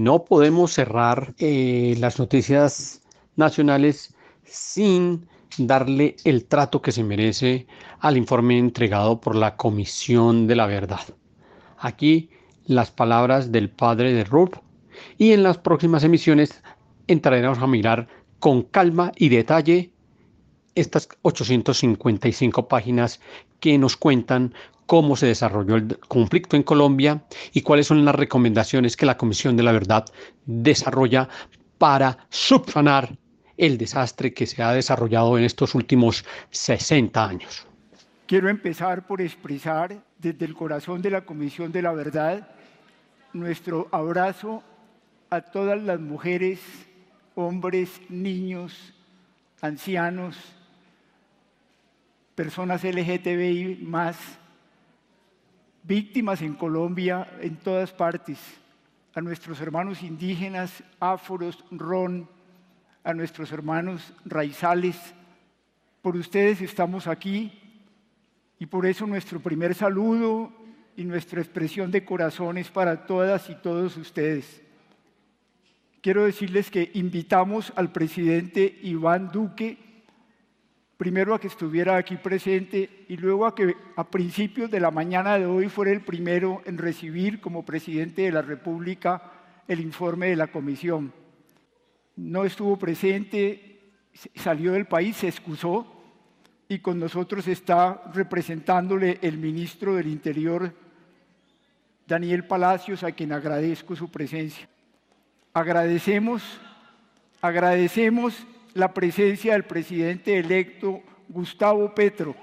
No podemos cerrar eh, las noticias nacionales sin darle el trato que se merece al informe entregado por la Comisión de la Verdad. Aquí las palabras del padre de Rupp y en las próximas emisiones entraremos a mirar con calma y detalle estas 855 páginas que nos cuentan cómo se desarrolló el conflicto en Colombia y cuáles son las recomendaciones que la Comisión de la Verdad desarrolla para subsanar el desastre que se ha desarrollado en estos últimos 60 años. Quiero empezar por expresar desde el corazón de la Comisión de la Verdad nuestro abrazo a todas las mujeres, hombres, niños, ancianos, personas LGTBI más, víctimas en Colombia, en todas partes, a nuestros hermanos indígenas, áforos, ron, a nuestros hermanos raizales. Por ustedes estamos aquí y por eso nuestro primer saludo y nuestra expresión de corazones para todas y todos ustedes. Quiero decirles que invitamos al presidente Iván Duque primero a que estuviera aquí presente y luego a que a principios de la mañana de hoy fuera el primero en recibir como presidente de la República el informe de la comisión. No estuvo presente, salió del país, se excusó y con nosotros está representándole el ministro del Interior, Daniel Palacios, a quien agradezco su presencia. Agradecemos, agradecemos la presencia del presidente electo Gustavo Petro.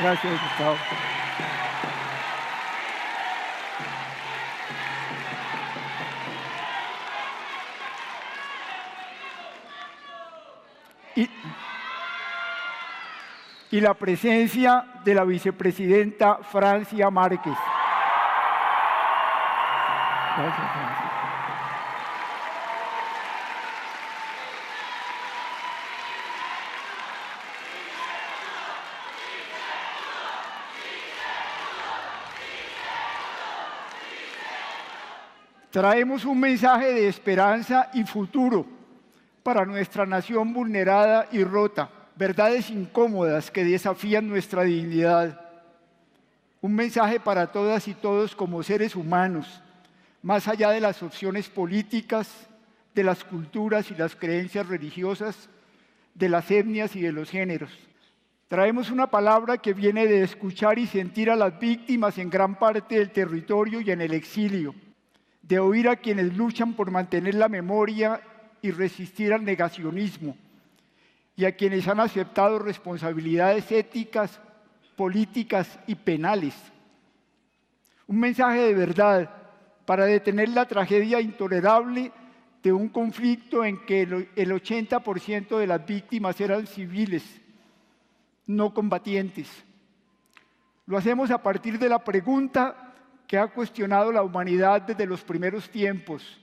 Gracias, Gustavo. Y, y la presencia de la vicepresidenta Francia Márquez. Gracias, Traemos un mensaje de esperanza y futuro para nuestra nación vulnerada y rota, verdades incómodas que desafían nuestra dignidad. Un mensaje para todas y todos como seres humanos más allá de las opciones políticas, de las culturas y las creencias religiosas, de las etnias y de los géneros. Traemos una palabra que viene de escuchar y sentir a las víctimas en gran parte del territorio y en el exilio, de oír a quienes luchan por mantener la memoria y resistir al negacionismo, y a quienes han aceptado responsabilidades éticas, políticas y penales. Un mensaje de verdad para detener la tragedia intolerable de un conflicto en que el 80% de las víctimas eran civiles no combatientes. Lo hacemos a partir de la pregunta que ha cuestionado la humanidad desde los primeros tiempos.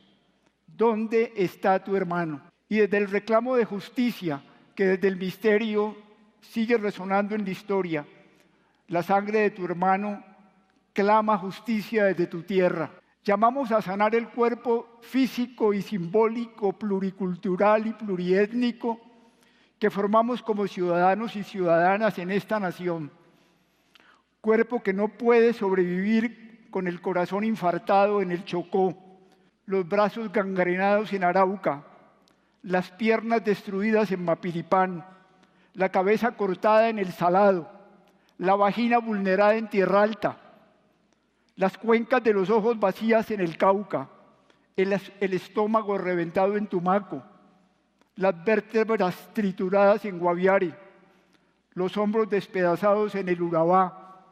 ¿Dónde está tu hermano? Y desde el reclamo de justicia que desde el misterio sigue resonando en la historia. La sangre de tu hermano clama justicia desde tu tierra. Llamamos a sanar el cuerpo físico y simbólico, pluricultural y pluriétnico que formamos como ciudadanos y ciudadanas en esta nación. Cuerpo que no puede sobrevivir con el corazón infartado en el Chocó, los brazos gangrenados en Arauca, las piernas destruidas en Mapiripán, la cabeza cortada en el Salado, la vagina vulnerada en Tierra Alta, las cuencas de los ojos vacías en el Cauca, el, estómago reventado en Tumaco, las vértebras trituradas en Guaviare, los hombros despedazados en el Urabá,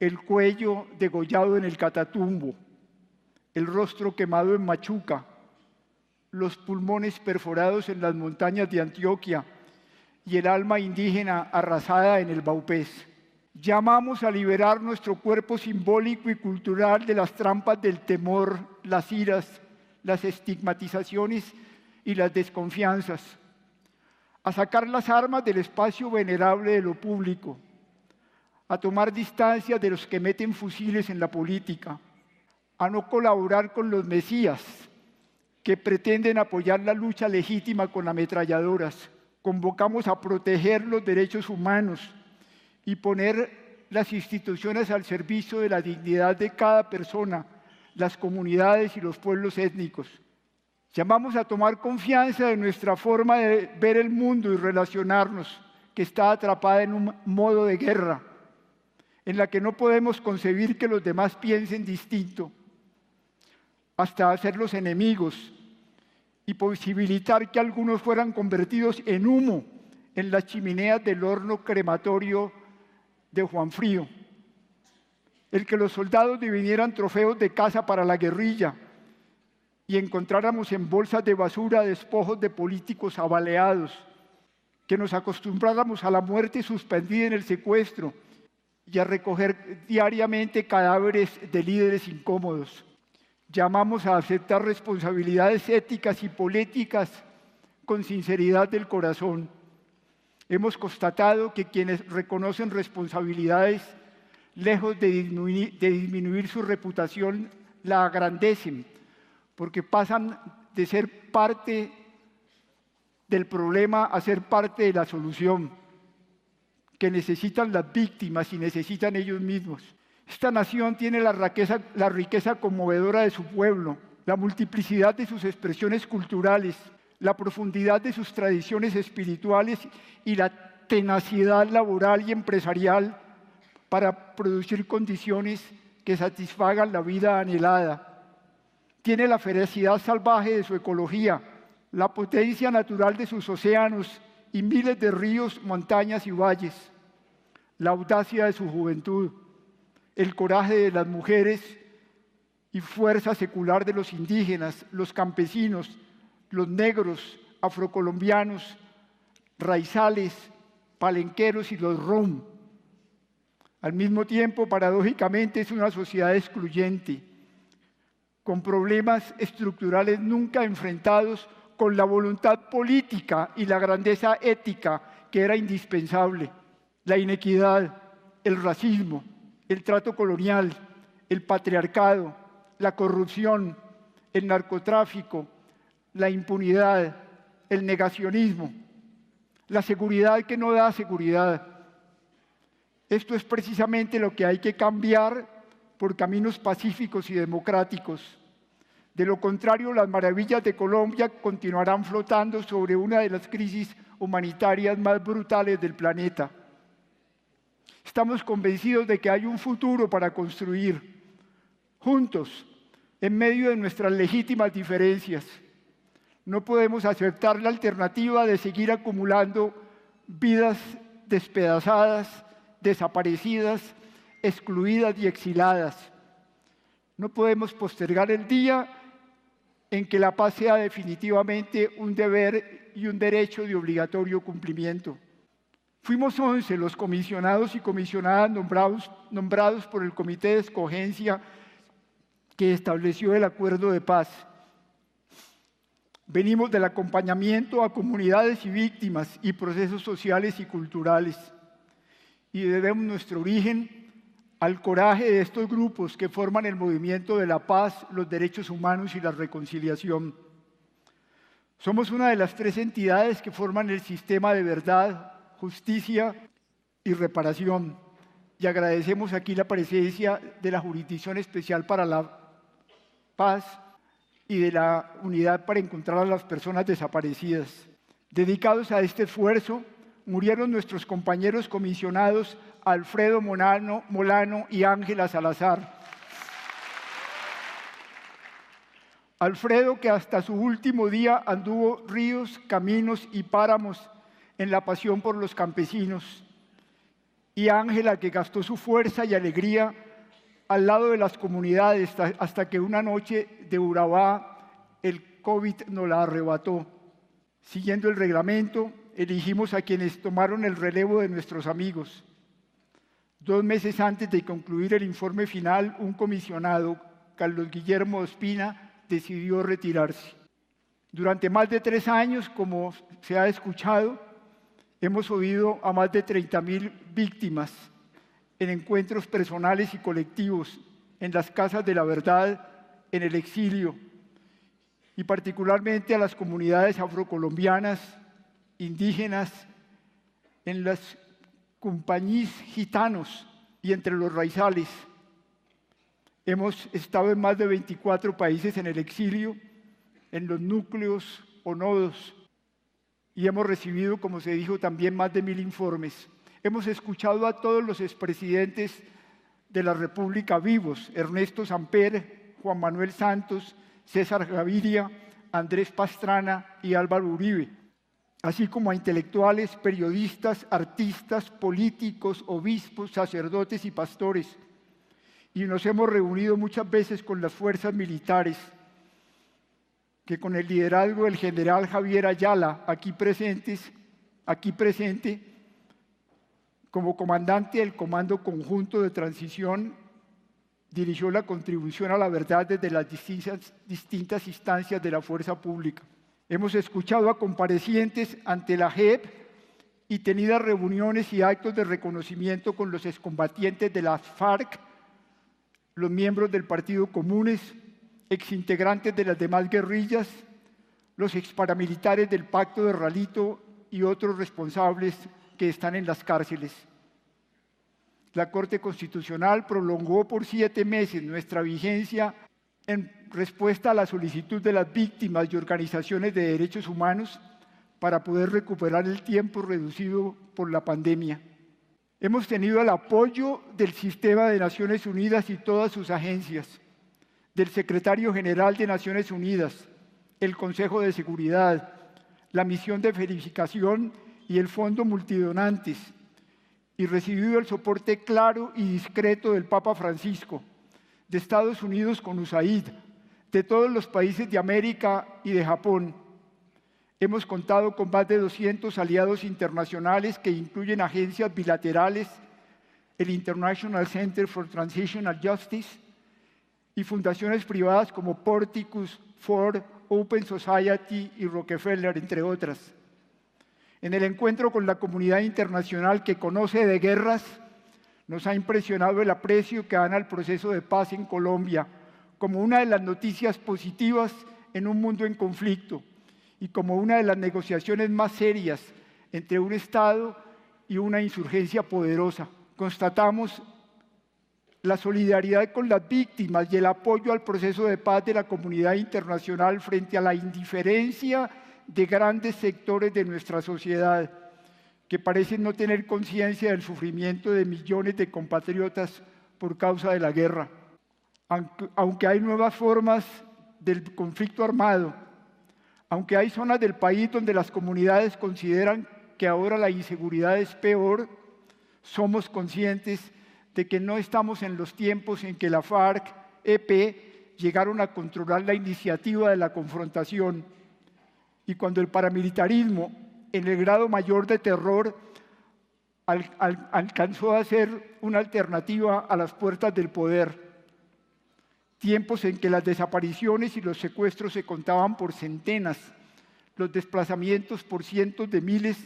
el cuello degollado en el Catatumbo, el rostro quemado en Machuca, los pulmones perforados en las montañas de Antioquia y el alma indígena arrasada en el Baupés. Llamamos a liberar nuestro cuerpo simbólico y cultural de las trampas del temor, las iras, las estigmatizaciones y las desconfianzas, a sacar las armas del espacio venerable de lo público, a tomar distancia de los que meten fusiles en la política, a no colaborar con los mesías que pretenden apoyar la lucha legítima con ametralladoras. Convocamos a proteger los derechos humanos y poner las instituciones al servicio de la dignidad de cada persona, las comunidades y los pueblos étnicos. Llamamos a tomar confianza de nuestra forma de ver el mundo y relacionarnos, que está atrapada en un modo de guerra, en la que no podemos concebir que los demás piensen distinto, hasta hacerlos enemigos y posibilitar que algunos fueran convertidos en humo en las chimeneas del horno crematorio de Juan Frío, el que los soldados dividieran trofeos de caza para la guerrilla, y encontráramos en bolsas de basura despojos de políticos abaleados, que nos acostumbráramos a la muerte suspendida en el secuestro y a recoger diariamente cadáveres de líderes incómodos. Llamamos a aceptar responsabilidades éticas y políticas con sinceridad del corazón. Hemos constatado que quienes reconocen responsabilidades, lejos de disminuir, su reputación, la agrandecen porque pasan de ser parte del problema a ser parte de la solución, que necesitan las víctimas y necesitan ellos mismos. Esta nación tiene la riqueza conmovedora de su pueblo, la multiplicidad de sus expresiones culturales, la profundidad de sus tradiciones espirituales y la tenacidad laboral y empresarial para producir condiciones que satisfagan la vida anhelada. Tiene la ferocidad salvaje de su ecología, la potencia natural de sus océanos y miles de ríos, montañas y valles, la audacia de su juventud, el coraje de las mujeres y fuerza secular de los indígenas, los campesinos, los negros, afrocolombianos, raizales, palenqueros y los rom. Al mismo tiempo, paradójicamente, es una sociedad excluyente con problemas estructurales nunca enfrentados, con la voluntad política y la grandeza ética que era indispensable, la inequidad, el racismo, el trato colonial, el patriarcado, la corrupción, el narcotráfico, la impunidad, el negacionismo, la seguridad que no da seguridad. Esto es precisamente lo que hay que cambiar por caminos pacíficos y democráticos. De lo contrario, las maravillas de Colombia continuarán flotando sobre una de las crisis humanitarias más brutales del planeta. Estamos convencidos de que hay un futuro para construir juntos, en medio de nuestras legítimas diferencias. No podemos aceptar la alternativa de seguir acumulando vidas despedazadas, desaparecidas, excluidas y exiladas. No podemos postergar el día en que la paz sea definitivamente un deber y un derecho de obligatorio cumplimiento. Fuimos 11 los comisionados y comisionadas nombrados, nombrados por el Comité de Escogencia que estableció el acuerdo de paz. Venimos del acompañamiento a comunidades y víctimas y procesos sociales y culturales. Y debemos nuestro origen al coraje de estos grupos que forman el movimiento de la paz, los derechos humanos y la reconciliación. Somos una de las tres entidades que forman el sistema de verdad, justicia y reparación. Y agradecemos aquí la presencia de la Jurisdicción Especial para la Paz y de la Unidad para encontrar a las personas desaparecidas. Dedicados a este esfuerzo, murieron nuestros compañeros comisionados Alfredo Molano, y Ángela Salazar. Alfredo, que hasta su último día anduvo ríos, caminos y páramos en la pasión por los campesinos. Y Ángela, que gastó su fuerza y alegría al lado de las comunidades hasta que una noche de Urabá el COVID nos la arrebató. Siguiendo el reglamento, elegimos a quienes tomaron el relevo de nuestros amigos. Dos meses antes de concluir el informe final, un comisionado, Carlos Guillermo Ospina, decidió retirarse. Durante más de tres años, como se ha escuchado, hemos oído a más de 30.000 víctimas en encuentros personales y colectivos, en las casas de la verdad, en el exilio, y particularmente a las comunidades afrocolombianas, indígenas, en las compañías gitanos y entre los raizales. Hemos estado en más de 24 países en el exilio, en los núcleos o nodos, y hemos recibido, como se dijo, también más de mil informes. Hemos escuchado a todos los expresidentes de la República vivos, Ernesto Samper, Juan Manuel Santos, César Gaviria, Andrés Pastrana y Álvaro Uribe así como a intelectuales, periodistas, artistas, políticos, obispos, sacerdotes y pastores. Y nos hemos reunido muchas veces con las fuerzas militares, que con el liderazgo del general Javier Ayala, aquí presentes, aquí presente, como comandante del Comando Conjunto de Transición, dirigió la contribución a la verdad desde las distintas, instancias de la fuerza pública. Hemos escuchado a comparecientes ante la JEP y tenido reuniones y actos de reconocimiento con los excombatientes de las FARC, los miembros del Partido Comunes, exintegrantes de las demás guerrillas, los exparamilitares del Pacto de Ralito y otros responsables que están en las cárceles. La Corte Constitucional prolongó por siete meses nuestra vigencia en respuesta a la solicitud de las víctimas y organizaciones de derechos humanos para poder recuperar el tiempo reducido por la pandemia. Hemos tenido el apoyo del Sistema de Naciones Unidas y todas sus agencias, del Secretario General de Naciones Unidas, el Consejo de Seguridad, la Misión de Verificación y el Fondo Multidonantes, y recibido el soporte claro y discreto del Papa Francisco, de Estados Unidos con USAID, de todos los países de América y de Japón. Hemos contado con más de 200 aliados internacionales que incluyen agencias bilaterales, el International Center for Transitional Justice y fundaciones privadas como Porticus, Ford, Open Society y Rockefeller, entre otras. En el encuentro con la comunidad internacional que conoce de guerras, nos ha impresionado el aprecio que dan al proceso de paz en Colombia como una de las noticias positivas en un mundo en conflicto y como una de las negociaciones más serias entre un Estado y una insurgencia poderosa. Constatamos la solidaridad con las víctimas y el apoyo al proceso de paz de la comunidad internacional frente a la indiferencia de grandes sectores de nuestra sociedad que parecen no tener conciencia del sufrimiento de millones de compatriotas por causa de la guerra. Aunque hay nuevas formas del conflicto armado, aunque hay zonas del país donde las comunidades consideran que ahora la inseguridad es peor, somos conscientes de que no estamos en los tiempos en que la FARC-EP llegaron a controlar la iniciativa de la confrontación y cuando el paramilitarismo en el grado mayor de terror alcanzó a ser una alternativa a las puertas del poder. Tiempos en que las desapariciones y los secuestros se contaban por centenas, los desplazamientos por cientos de miles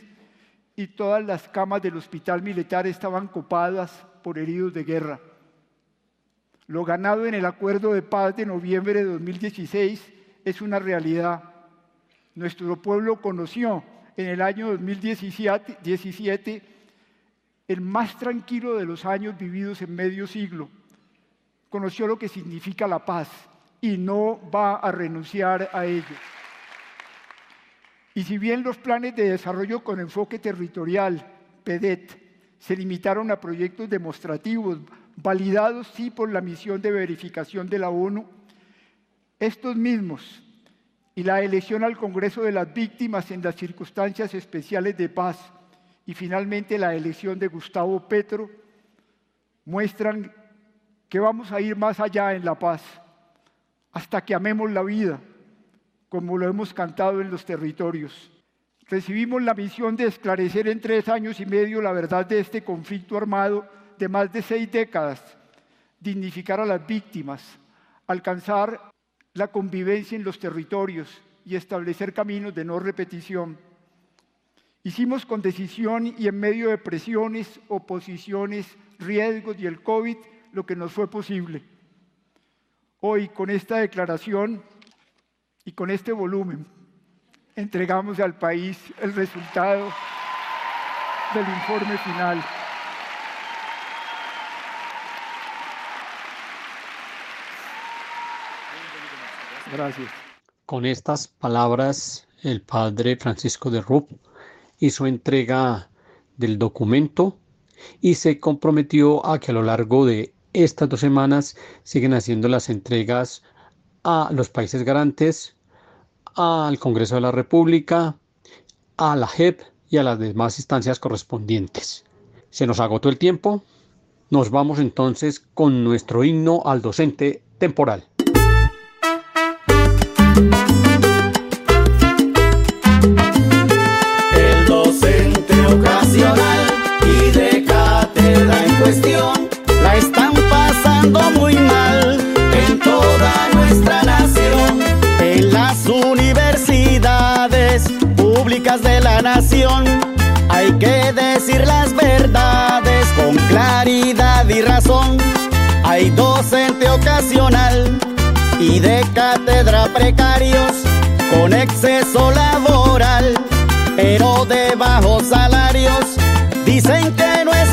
y todas las camas del hospital militar estaban copadas por heridos de guerra. Lo ganado en el acuerdo de paz de noviembre de 2016 es una realidad. Nuestro pueblo conoció en el año 2017 el más tranquilo de los años vividos en medio siglo. Conoció lo que significa la paz y no va a renunciar a ello. Y si bien los planes de desarrollo con enfoque territorial, PEDET, se limitaron a proyectos demostrativos, validados sí por la misión de verificación de la ONU, estos mismos y la elección al Congreso de las Víctimas en las circunstancias especiales de paz y finalmente la elección de Gustavo Petro muestran que vamos a ir más allá en la paz, hasta que amemos la vida, como lo hemos cantado en los territorios. Recibimos la misión de esclarecer en tres años y medio la verdad de este conflicto armado de más de seis décadas, dignificar a las víctimas, alcanzar la convivencia en los territorios y establecer caminos de no repetición. Hicimos con decisión y en medio de presiones, oposiciones, riesgos y el COVID lo que nos fue posible. Hoy, con esta declaración y con este volumen, entregamos al país el resultado del informe final. Gracias. Con estas palabras, el padre Francisco de Rupp hizo entrega del documento y se comprometió a que a lo largo de estas dos semanas siguen haciendo las entregas a los países garantes, al Congreso de la República, a la JEP y a las demás instancias correspondientes. Se nos agotó el tiempo. Nos vamos entonces con nuestro himno al docente temporal. El docente ocasional y de cátedra en cuestión la están pasando muy mal en toda nuestra nación. En las universidades públicas de la nación hay que decir las verdades con claridad y razón. Hay docente ocasional y de cátedra precarios con exceso laboral, pero de bajos salarios. Dicen que no es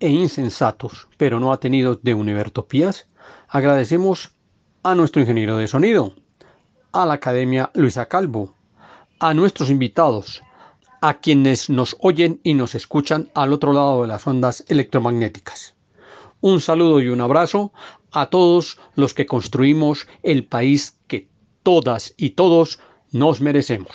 e insensatos, pero no atenidos de Univertopías, agradecemos a nuestro ingeniero de sonido, a la Academia Luisa Calvo, a nuestros invitados, a quienes nos oyen y nos escuchan al otro lado de las ondas electromagnéticas. Un saludo y un abrazo a todos los que construimos el país que todas y todos nos merecemos.